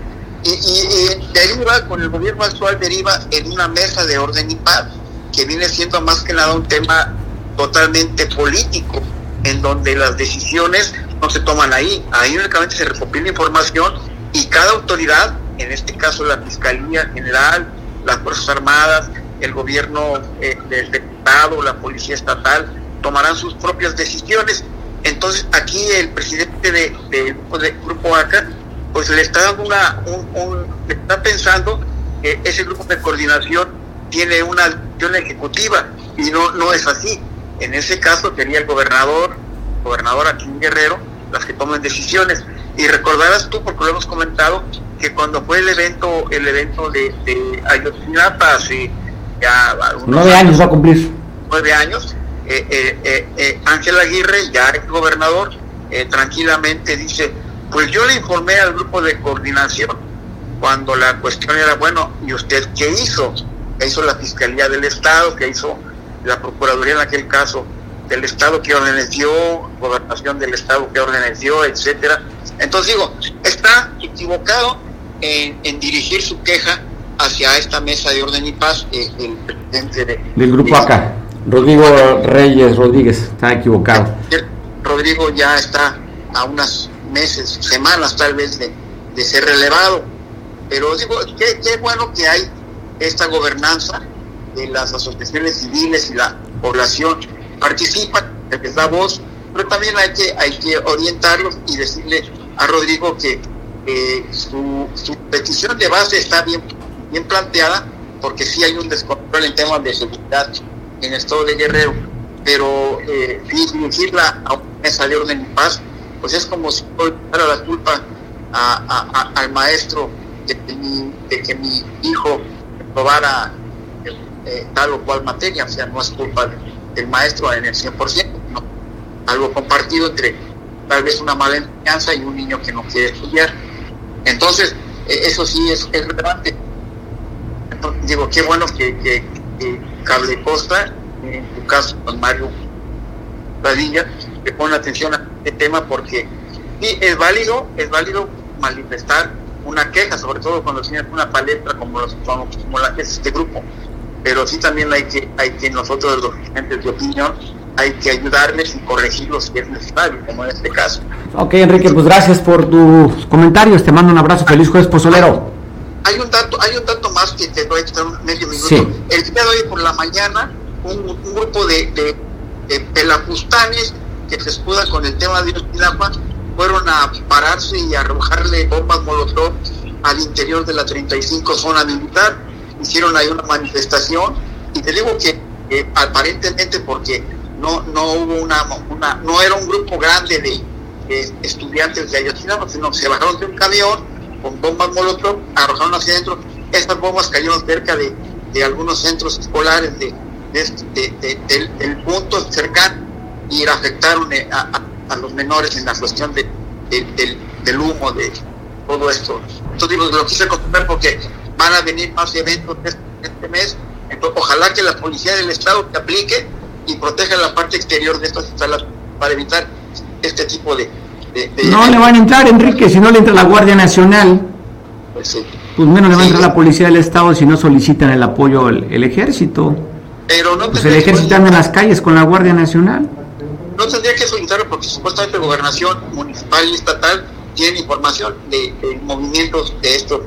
Y, y, deriva, con el gobierno actual, deriva en una mesa de orden y paz, que viene siendo más que nada un tema totalmente político, en donde las decisiones no se toman ahí, ahí únicamente se recopila información y cada autoridad, en este caso la Fiscalía General, las Fuerzas Armadas, el gobierno eh, del Estado, la Policía Estatal, tomarán sus propias decisiones. Entonces aquí el presidente de, Grupo ACA, pues le está dando una, un, le está pensando que ese grupo de coordinación tiene una acción ejecutiva y no, no es así. En ese caso sería el gobernador, gobernador aquí en Guerrero, las que tomen decisiones. Y recordarás tú, porque lo hemos comentado, que cuando fue el evento, el evento de, de Ayotzinapa hace ya nueve años, va a cumplir. Nueve años, eh, eh, eh, Ángel Aguirre, ya el gobernador, tranquilamente dice, pues yo le informé al grupo de coordinación cuando la cuestión era, bueno, ¿y usted qué hizo? ¿Qué hizo la Fiscalía del Estado? ¿Qué hizo la Procuraduría en aquel caso del Estado que órdenes dio, gobernación del Estado que órdenes dio, etcétera. Entonces digo, está equivocado en, dirigir su queja hacia esta mesa de orden y paz eh, el presidente del grupo acá, Rodrigo Reyes Rodríguez, está equivocado. Rodrigo ya está a unas meses, semanas tal vez de, ser relevado, pero digo, qué, qué bueno que hay esta gobernanza de las asociaciones civiles y la población participa, que les da voz, pero también hay que, hay que orientarlos y decirle a Rodrigo que su, su, petición de base está bien bien planteada, porque sí hay un descontrol en temas de seguridad en el estado de Guerrero, pero eh, dirigirla a una mesa de orden y paz, pues es como si le la culpa al maestro de que, mi, de que mi hijo probara eh, tal o cual materia, o sea, no es culpa del maestro en el 100%, no. algo compartido entre tal vez una mala enseñanza y un niño que no quiere estudiar. Entonces, eh, eso sí es, relevante digo, qué bueno que, Cable Costa, en tu caso con Mario Padilla, le pone atención a este tema porque sí, es válido, es válido manifestar una queja, sobre todo cuando tienes una palestra como, los, como, la que es este grupo. Pero sí también hay que, hay que nosotros los agentes de opinión hay que ayudarles y corregirlos si es necesario, como en este caso. Ok, Enrique, pues gracias por tus comentarios. Te mando un abrazo. Feliz jueves pozolero hay un dato, hay un dato más que te doy medio minuto. El día de hoy por la mañana, un, grupo de, de, de, pelafustanes que se escudan con el tema de Otinapa fueron a pararse y arrojarle bombas molotov al interior de la 35 zona militar. Hicieron ahí una manifestación y te digo que aparentemente porque no no hubo una, una no era un grupo grande de, estudiantes de Ayotzinapa, sino se bajaron de un camión con bombas molotov, arrojaron hacia adentro. Estas bombas cayeron cerca de, de algunos centros escolares de, de, del, punto cercano y afectaron eh, a, a, los menores en la cuestión de, del, del, humo, de todo esto. Entonces digo, lo quise contar porque van a venir más eventos este, este mes. Entonces, ojalá que la policía del Estado te aplique y proteja la parte exterior de estas instalaciones para evitar este tipo de, no le van a entrar, Enrique, si no le entra la Guardia Nacional. Pues, pues menos le va a entrar la Policía del Estado si no solicitan el apoyo el, ejército. Pero no pues el ejército anda en las calles con la Guardia Nacional. No tendría que solicitarlo porque supuestamente gobernación municipal y estatal tiene información de, movimientos de estos,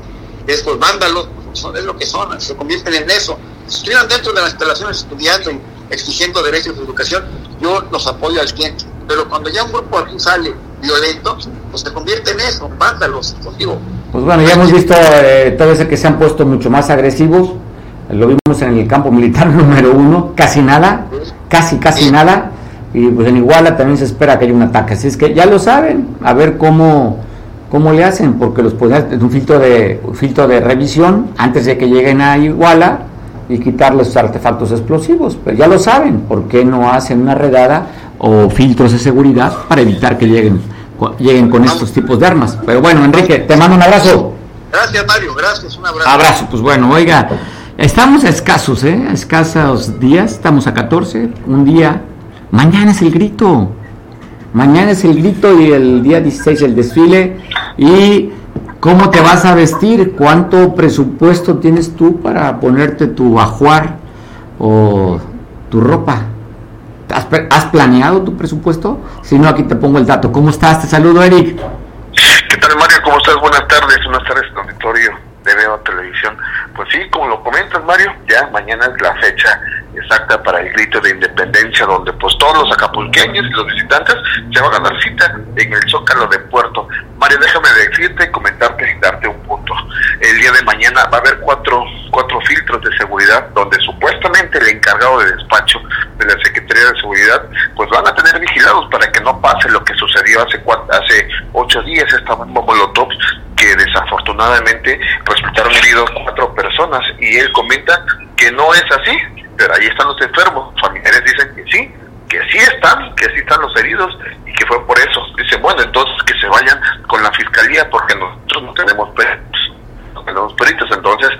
estos vándalos, son, es lo que son, se convierten en eso. Si estuvieran dentro de las instalaciones estudiando y exigiendo derechos de educación, yo los apoyo al cliente. Pero cuando ya un grupo aquí sale violento, pues se convierte en eso, vándalos, contigo. Pues bueno, ya hemos visto eh, tal vez que se han puesto mucho más agresivos, lo vimos en el campo militar número uno, casi nada, casi, casi nada, y pues en Iguala también se espera que haya un ataque, así es que ya lo saben, a ver cómo, cómo le hacen, porque los ponen un filtro de, un filtro de revisión antes de que lleguen a Iguala y quitarles sus artefactos explosivos, pero ya lo saben, ¿por qué no hacen una redada o filtros de seguridad para evitar que lleguen lleguen con estos tipos de armas. Pero bueno, Enrique, te mando un abrazo. Gracias, Mario, gracias, un abrazo. Abrazo, pues bueno, oiga, estamos a escasos, ¿eh? A escasos días, estamos a 14, un día. Mañana es el grito. Mañana es el grito y el día 16 el desfile. ¿Y cómo te vas a vestir? ¿Cuánto presupuesto tienes tú para ponerte tu ajuar o tu ropa? ¿Has, planeado tu presupuesto? Si no, aquí te pongo el dato. ¿Cómo estás? Te saludo, Eric. ¿Qué tal, Mario? ¿Cómo estás? Buenas tardes. Buenas tardes, auditorio de Veo Televisión. Pues sí, como lo comentas, Mario, ya mañana es la fecha exacta para el grito de independencia, donde pues todos los acapulqueños y los visitantes se van a dar cita en el Zócalo de Puerto. Mario, déjame decirte, comentarte y darte un punto. El día de mañana va a haber cuatro, cuatro filtros de seguridad donde supuestamente el encargado de despacho de la Secretaría de Seguridad pues van a tener vigilados para que no pase lo que sucedió hace hace ocho días esta bomba molotov que resultaron heridos cuatro personas y él comenta que no es así, pero ahí están los enfermos. Familiares dicen que sí, que sí están, que sí están los heridos y que fue por eso. Dice, bueno, entonces que se vayan con la fiscalía porque nosotros no tenemos peritos, no tenemos peritos. Entonces,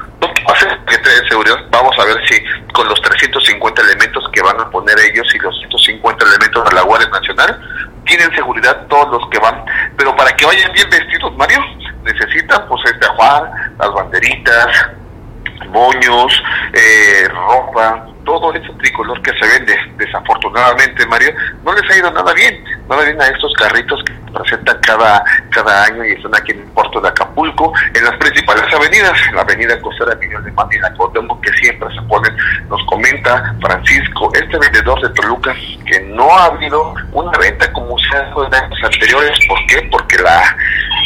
de seguridad, vamos a ver si con los 350 elementos que van a poner ellos y los 150 elementos de la Guardia Nacional, tienen seguridad todos los que van. Pero para que vayan bien vestidos, Mario, necesitan pues este Juan, las banderitas, moños, eh, ropa, todo ese tricolor que se vende, desafortunadamente, Mario, no les ha ido nada bien, nada bien a estos carritos que presentan cada, cada año y están aquí en el puerto de Acapulco, en las principales avenidas, la avenida Costera Miguel de Mati y que siempre se ponen, nos comenta Francisco, este vendedor de Toluca, que no ha habido una venta como se ha hecho en años anteriores, ¿por qué? Porque la,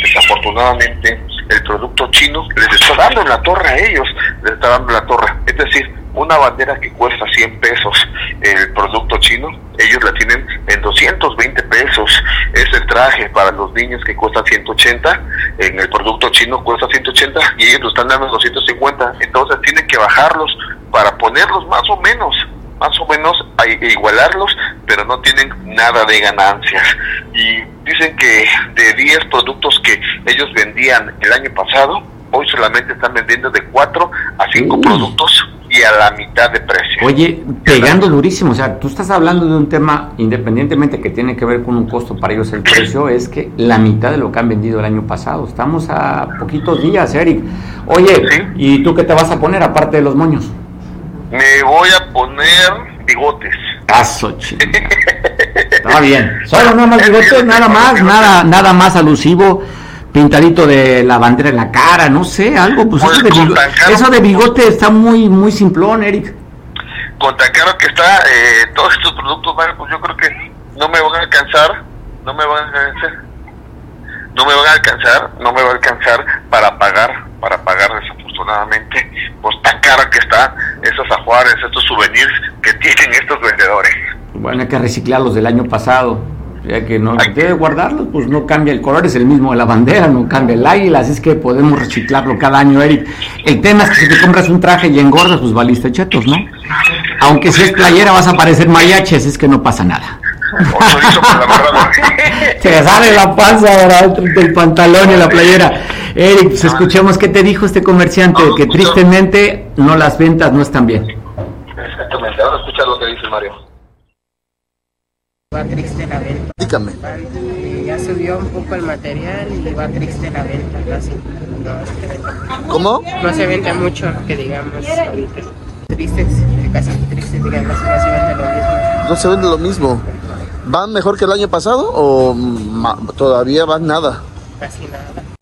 desafortunadamente, el producto chino les está dando la torre a ellos, les está dando la torre, es decir, una bandera que cuesta 100 pesos el producto chino, ellos la tienen en 220 pesos. Ese traje para los niños que cuesta 180, en el producto chino cuesta 180 y ellos lo están dando en 250. Entonces tienen que bajarlos para ponerlos más o menos, más o menos a igualarlos, pero no tienen nada de ganancias. Y dicen que de 10 productos que ellos vendían el año pasado, hoy solamente están vendiendo de 4 a 5 productos y a la mitad de precio. Oye, pegando durísimo, o sea, tú estás hablando de un tema, independientemente que tiene que ver con un costo para ellos el precio, es que la mitad de lo que han vendido el año pasado. Estamos a poquitos días, Eric. Oye, ¿y tú qué te vas a poner aparte de los moños? Me voy a poner bigotes. Caso, Está bien. Solo nada más bigotes, nada más, nada, nada más alusivo pintadito de la bandera en la cara, no sé, algo, pues, eso, de bigote, eso, de bigote, está muy muy simplón, Eric. Con tan caro que está eh, todos estos productos, pues yo creo que no me van a alcanzar, no me van a alcanzar, no me van a alcanzar, no me va a alcanzar para pagar, para pagar desafortunadamente, pues tan caro que está esos ajuares, estos souvenirs que tienen estos vendedores. Bueno, hay que reciclarlos del año pasado ya que no debe guardarlos, pues no cambia el color, es el mismo de la bandera, no cambia el águila, así es que podemos reciclarlo cada año, Eric. El tema es que si te compras un traje y engordas, pues valiste chetos, ¿no? Aunque si es playera vas a parecer mariachis, es que no pasa nada. Se sale la panza del pantalón y la playera. Eric, pues escuchemos qué te dijo este comerciante, que tristemente no las ventas no están bien. Exactamente, ahora escuchar lo que dice Mario. Va triste la venta. Dígame. Ya subió un poco el material y va triste la venta casi. No, ¿Cómo? No se vende mucho, que digamos. Tristes, casi tristes, digamos, no se vende lo mismo. No se vende lo mismo. ¿Van mejor que el año pasado o todavía van nada? Casi nada.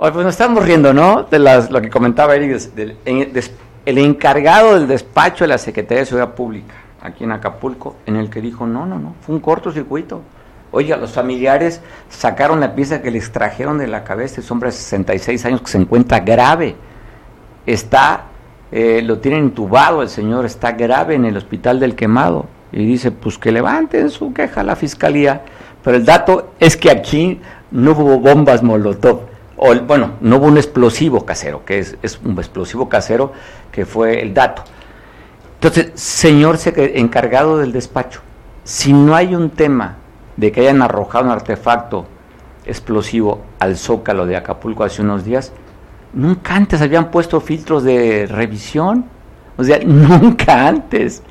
Pues nos estamos riendo, ¿no? De las, lo que comentaba Eric, el encargado del despacho de la Secretaría de Seguridad Pública, aquí en Acapulco, en el que dijo, no, no, no, fue un cortocircuito. Oiga, los familiares sacaron la pieza que le extrajeron de la cabeza de ese hombre de 66 años que se encuentra grave. Está, eh, lo tienen intubado el señor, está grave en el hospital del quemado. Y dice, pues que levanten su queja a la fiscalía. Pero el dato es que aquí no hubo bombas Molotov bueno, no hubo un explosivo casero, que es, un explosivo casero que fue el dato. Entonces, señor encargado del despacho, si no hay un tema de que hayan arrojado un artefacto explosivo al zócalo de Acapulco hace unos días, nunca antes habían puesto filtros de revisión, o sea, nunca antes.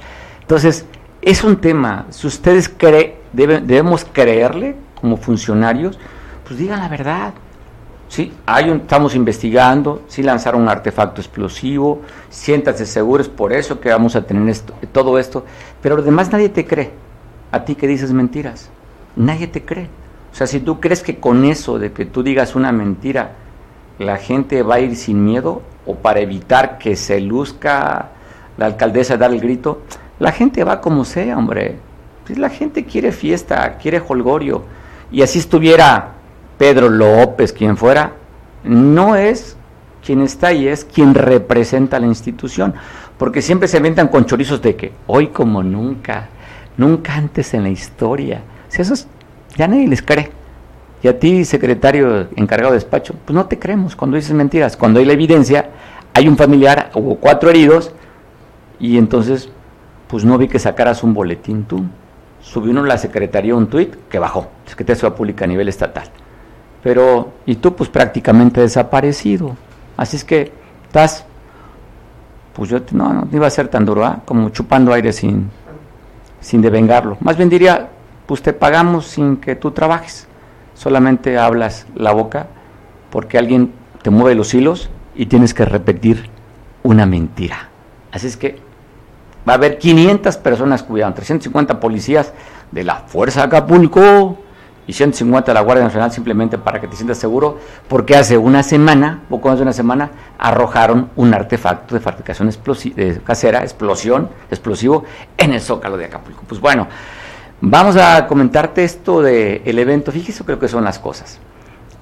Entonces, es un tema, si ustedes creen, debemos creerle como funcionarios, pues digan la verdad. Sí, hay un, estamos investigando, sí lanzaron un artefacto explosivo, siéntate seguros, por eso que vamos a tener todo esto, pero además nadie te cree, a ti que dices mentiras, nadie te cree. O sea, si tú crees que con eso de que tú digas una mentira, la gente va a ir sin miedo o para evitar que se luzca la alcaldesa dar el grito, la gente va como sea, hombre. Pues la gente quiere fiesta, quiere holgorio. Y así estuviera Pedro López, quien fuera, no es quien está ahí, es quien representa la institución. Porque siempre se inventan con chorizos de que hoy como nunca, nunca antes en la historia. Si eso ya nadie les cree. Y a ti, secretario encargado de despacho, pues no te creemos cuando dices mentiras. Cuando hay la evidencia, hay un familiar, hubo cuatro heridos, y entonces, pues no vi que sacaras un boletín tú. Subió uno la secretaría un tuit que bajó, Secretaría de Pública a nivel estatal. Pero, y tú pues prácticamente desaparecido. Así es que estás, pues yo no, no iba a ser tan duro, ¿ah? como chupando aire sin, sin devengarlo. Más bien diría, pues te pagamos sin que tú trabajes. Solamente hablas la boca porque alguien te mueve los hilos y tienes que repetir una mentira. Así es que va a haber 500 personas cuidando, 350 policías de la Fuerza Acapulco y 150 de la Guardia Nacional simplemente para que te sientas seguro, porque hace una semana, poco más de una semana, arrojaron un artefacto de fabricación casera, explosión, explosivo, en el Zócalo de Acapulco. Pues bueno, vamos a comentarte esto del evento. Fíjese, creo que son las cosas.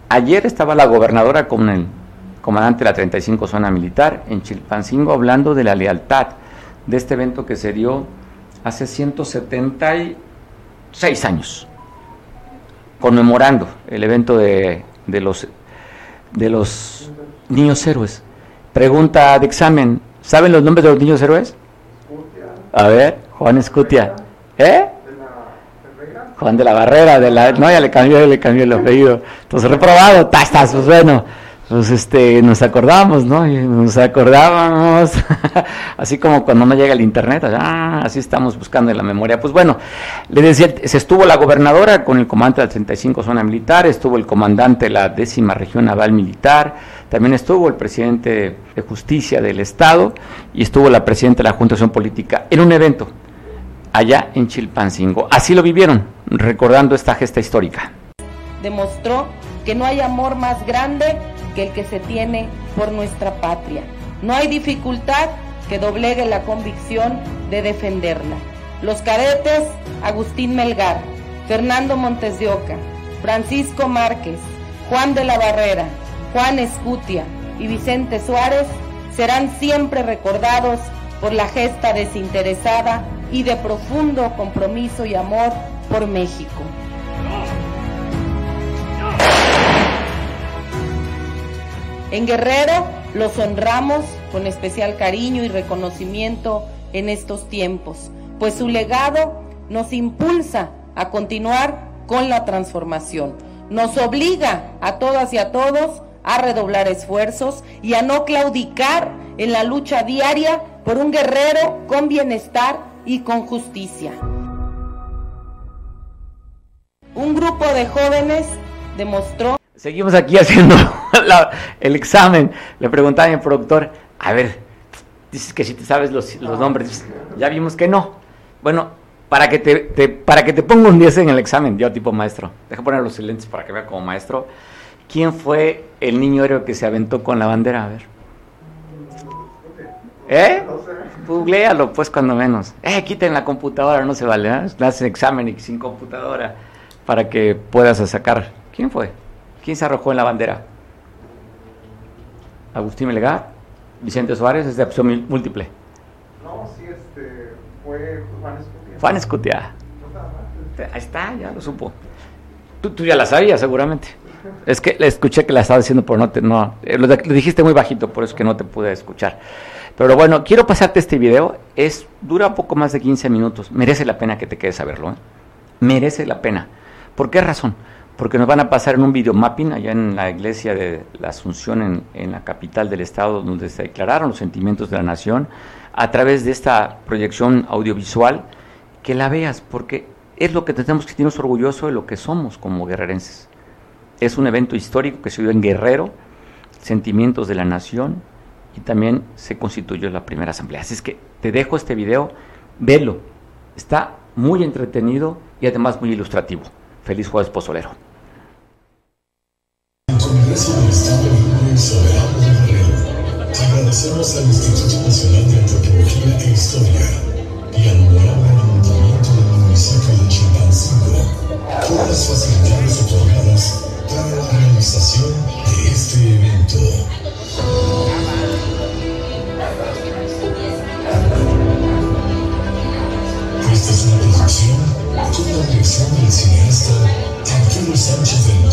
Ayer estaba la gobernadora con el comandante de la 35 Zona Militar en Chilpancingo hablando de la lealtad de este evento que se dio hace 176 años, conmemorando el evento de, de los, de los niños héroes. Pregunta de examen, ¿saben los nombres de los niños héroes? A ver, Juan Escutia. ¿Eh? Juan de la Barrera, de la, no, ya le cambió, le cambió el apellido. Entonces, reprobado, tastas, pues bueno, pues este, nos acordamos, ¿no? nos acordábamos, así como cuando no llega el internet, ah, así estamos buscando en la memoria. Pues bueno, le decía, se estuvo la gobernadora con el comandante de la 35 Zona Militar, estuvo el comandante de la décima región naval militar, también estuvo el presidente de justicia del Estado y estuvo la presidenta de la Junta de Acción Política en un evento allá en Chilpancingo. Así lo vivieron, recordando esta gesta histórica. Demostró que no hay amor más grande el que se tiene por nuestra patria. No hay dificultad que doblegue la convicción de defenderla. Los cadetes Agustín Melgar, Fernando Montes de Oca, Francisco Márquez, Juan de la Barrera, Juan Escutia y Vicente Suárez serán siempre recordados por la gesta desinteresada y de profundo compromiso y amor por México. En Guerrero los honramos con especial cariño y reconocimiento en estos tiempos, pues su legado nos impulsa a continuar con la transformación. Nos obliga a todas y a todos a redoblar esfuerzos y a no claudicar en la lucha diaria por un guerrero con bienestar y con justicia. Un grupo de jóvenes demostró Seguimos aquí haciendo el examen. Le preguntaba a mi productor, a ver, dices que si te sabes los, nombres. Ya vimos que no. Bueno, para que te, para que te ponga un 10 en el examen, yo tipo maestro, deja poner los silentes para que vea como maestro. ¿Quién fue el niño héroe que se aventó con la bandera? A ver. ¿Eh? Googlealo, pues, cuando menos. Eh, quiten la computadora, no se vale. ¿eh? Haces examen y sin computadora para que puedas sacar. ¿Quién fue? ¿Quién se arrojó en la bandera? Agustín Melgar, Vicente Suárez, es de opción múltiple. No, sí, este, fue Juan Escutia. Juan Escutia. Ahí está, ya lo supo. Tú, tú, ya la sabías, seguramente. Es que le escuché que la estaba diciendo, pero no te, no, eh, lo, dijiste muy bajito, por eso es que no te pude escuchar. Pero bueno, quiero pasarte este video. Es, dura poco más de 15 minutos. Merece la pena que te quedes a verlo. ¿eh? Merece la pena. ¿Por qué razón? Porque nos van a pasar en un videomapping allá en la iglesia de la Asunción, en, la capital del estado, donde se declararon los sentimientos de la nación, a través de esta proyección audiovisual, que la veas, porque es lo que tenemos que sentirnos orgullosos de lo que somos como guerrerenses. Es un evento histórico que se dio en Guerrero, sentimientos de la nación, y también se constituyó la primera asamblea. Así es que te dejo este video, velo, está muy entretenido y además muy ilustrativo. Feliz jueves pozolero. Del Estado Libre y Soberano de agradecemos al Instituto Nacional de Antropología e Historia y al honorable ayuntamiento del municipio de Chilpancingo por las facilidades otorgadas para la realización de este evento. Esta es una producción con la dirección del cineasta Arturo Sánchez del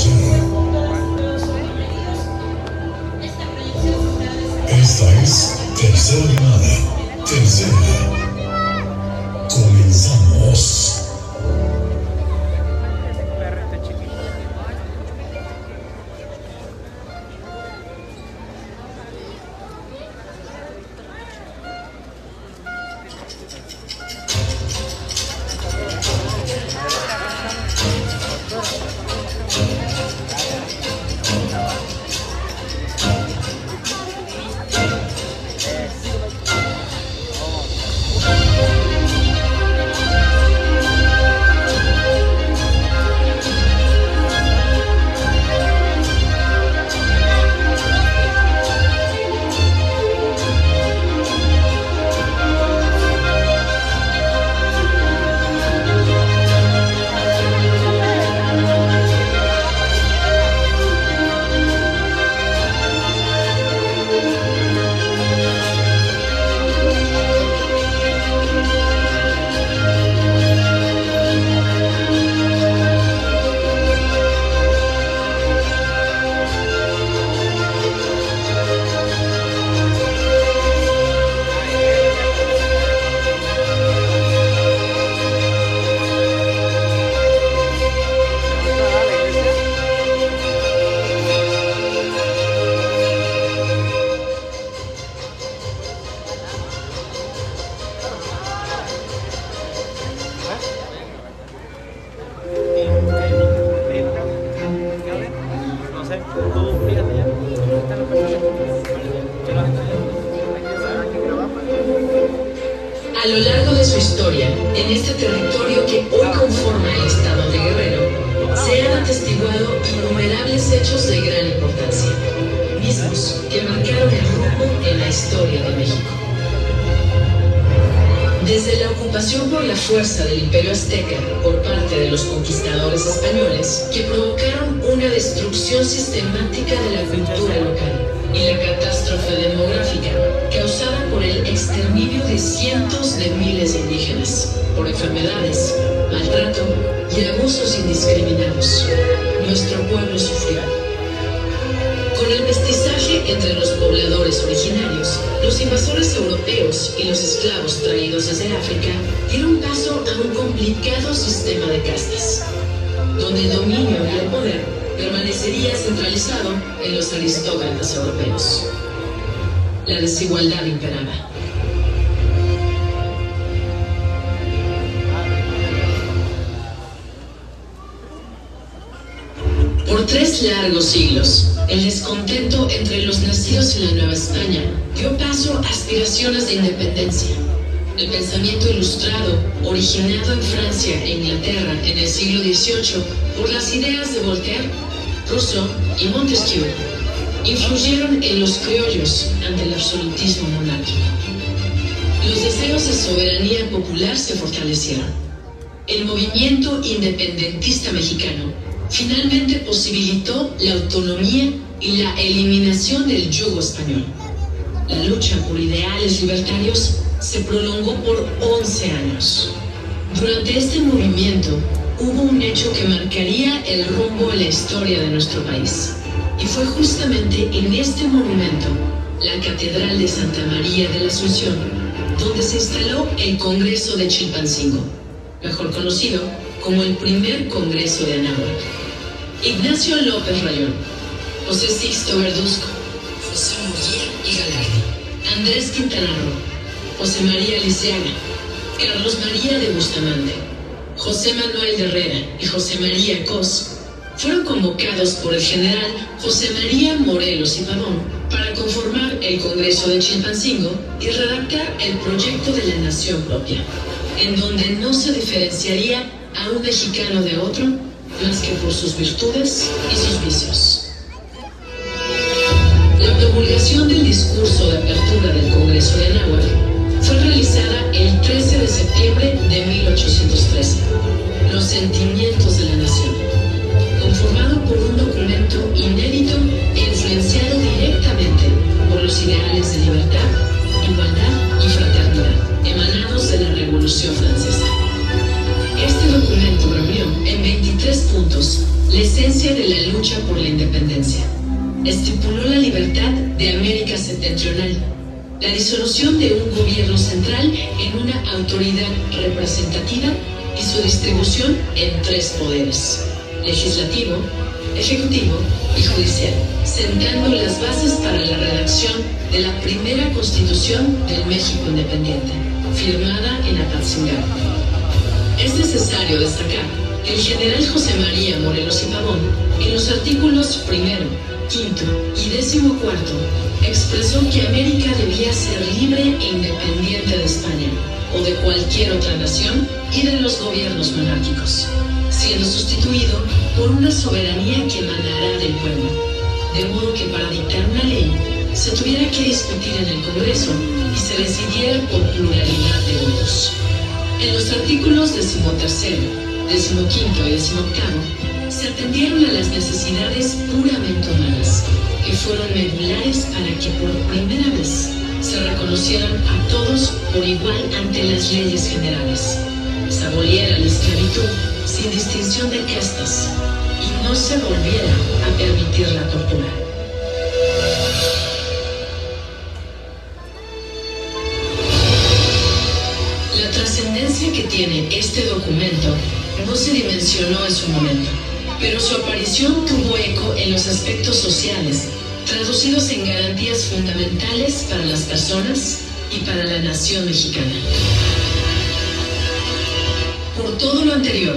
historia de México. Desde la ocupación por la fuerza del Imperio Azteca por parte de los conquistadores españoles, que provocaron una destrucción sistemática de la cultura local, y la catástrofe demográfica causada por el exterminio de cientos de miles de indígenas, por enfermedades, maltrato y abusos indiscriminados, nuestro pueblo sufrió. Con el mestizaje entre los pobladores originarios, los invasores europeos y los esclavos traídos desde África dieron paso a un complicado sistema de castas, donde el dominio y el poder permanecería centralizado en los aristócratas europeos. La desigualdad imperaba. Por tres largos siglos, el descontento entre los nacidos en la Nueva España dio paso a aspiraciones de independencia. El pensamiento ilustrado, originado en Francia e Inglaterra en el siglo XVIII por las ideas de Voltaire, Rousseau y Montesquieu, influyeron en los criollos ante el absolutismo monárquico. Los deseos de soberanía popular se fortalecieron. El movimiento independentista mexicano finalmente posibilitó la autonomía y la eliminación del yugo español. La lucha por ideales libertarios se prolongó por 11 años. Durante este movimiento hubo un hecho que marcaría el rumbo en la historia de nuestro país. Y fue justamente en este monumento, la Catedral de Santa María de la Asunción, donde se instaló el Congreso de Chilpancingo, mejor conocido como el primer Congreso de Anáhuac. Ignacio López Rayón, José Sixto Verduzco, José Muriel y Galardi, Andrés Quintana Roo, José María Lisiaga, Carlos María de Bustamante, José Manuel Herrera y José María Cos fueron convocados por el general José María Morelos y Pavón para conformar el Congreso de Chilpancingo y redactar el proyecto de la nación propia, en donde no se diferenciaría a un mexicano de otro más que por sus virtudes y sus vicios. La promulgación del discurso de apertura del Congreso de Anáhuac fue realizada el 13 de septiembre de 1813. Los sentimientos de la nación, conformado por un documento inédito e influenciado directamente por los ideales de libertad, igualdad y fraternidad emanados de la Revolución Francesa. Documento reunió en 23 puntos la esencia de la lucha por la independencia. Estipuló la libertad de América Septentrional la disolución de un gobierno central en una autoridad representativa y su distribución en tres poderes, legislativo, ejecutivo y judicial, sentando las bases para la redacción de la primera constitución del México independiente, firmada en Apatzingán. Es necesario destacar que el general José María Morelos y Pavón, en los artículos primero, quinto y décimo cuarto, expresó que América debía ser libre e independiente de España o de cualquier otra nación y de los gobiernos monárquicos, siendo sustituido por una soberanía que emanará del pueblo, de modo que para dictar una ley se tuviera que discutir en el Congreso y se decidiera por pluralidad de votos. En los artículos decimotercero, decimoquinto y decimoctavo se atendieron a las necesidades puramente humanas que fueron medulares para que por primera vez se reconocieran a todos por igual ante las leyes generales, se aboliera la esclavitud sin distinción de castas y no se volviera a permitir la tortura. Que tiene este documento no se dimensionó en su momento pero su aparición tuvo eco en los aspectos sociales, traducidos en garantías fundamentales para las personas y para la nación mexicana. Por todo lo anterior,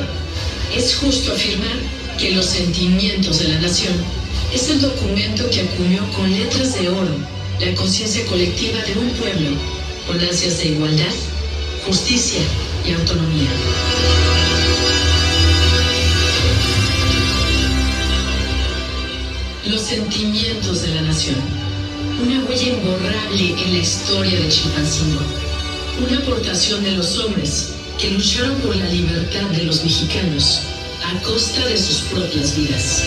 es justo afirmar que los sentimientos de la nación Es el documento que acuñó con letras de oro la conciencia colectiva de un pueblo con ansias de igualdad, justicia autonomía. Los sentimientos de la nación. Una huella imborrable en la historia de Chilpancingo. Una aportación de los hombres que lucharon por la libertad de los mexicanos a costa de sus propias vidas.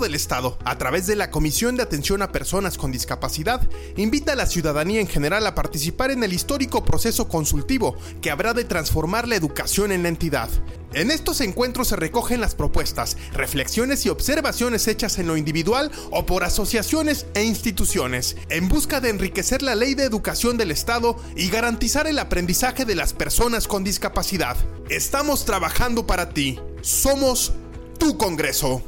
Del Estado, a través de la Comisión de Atención a Personas con Discapacidad, invita a la ciudadanía en general a participar en el histórico proceso consultivo que habrá de transformar la educación en la entidad. En estos encuentros se recogen las propuestas, reflexiones y observaciones hechas en lo individual o por asociaciones e instituciones, en busca de enriquecer la ley de educación del Estado y garantizar el aprendizaje de las personas con discapacidad. Estamos trabajando para ti. Somos tu Congreso.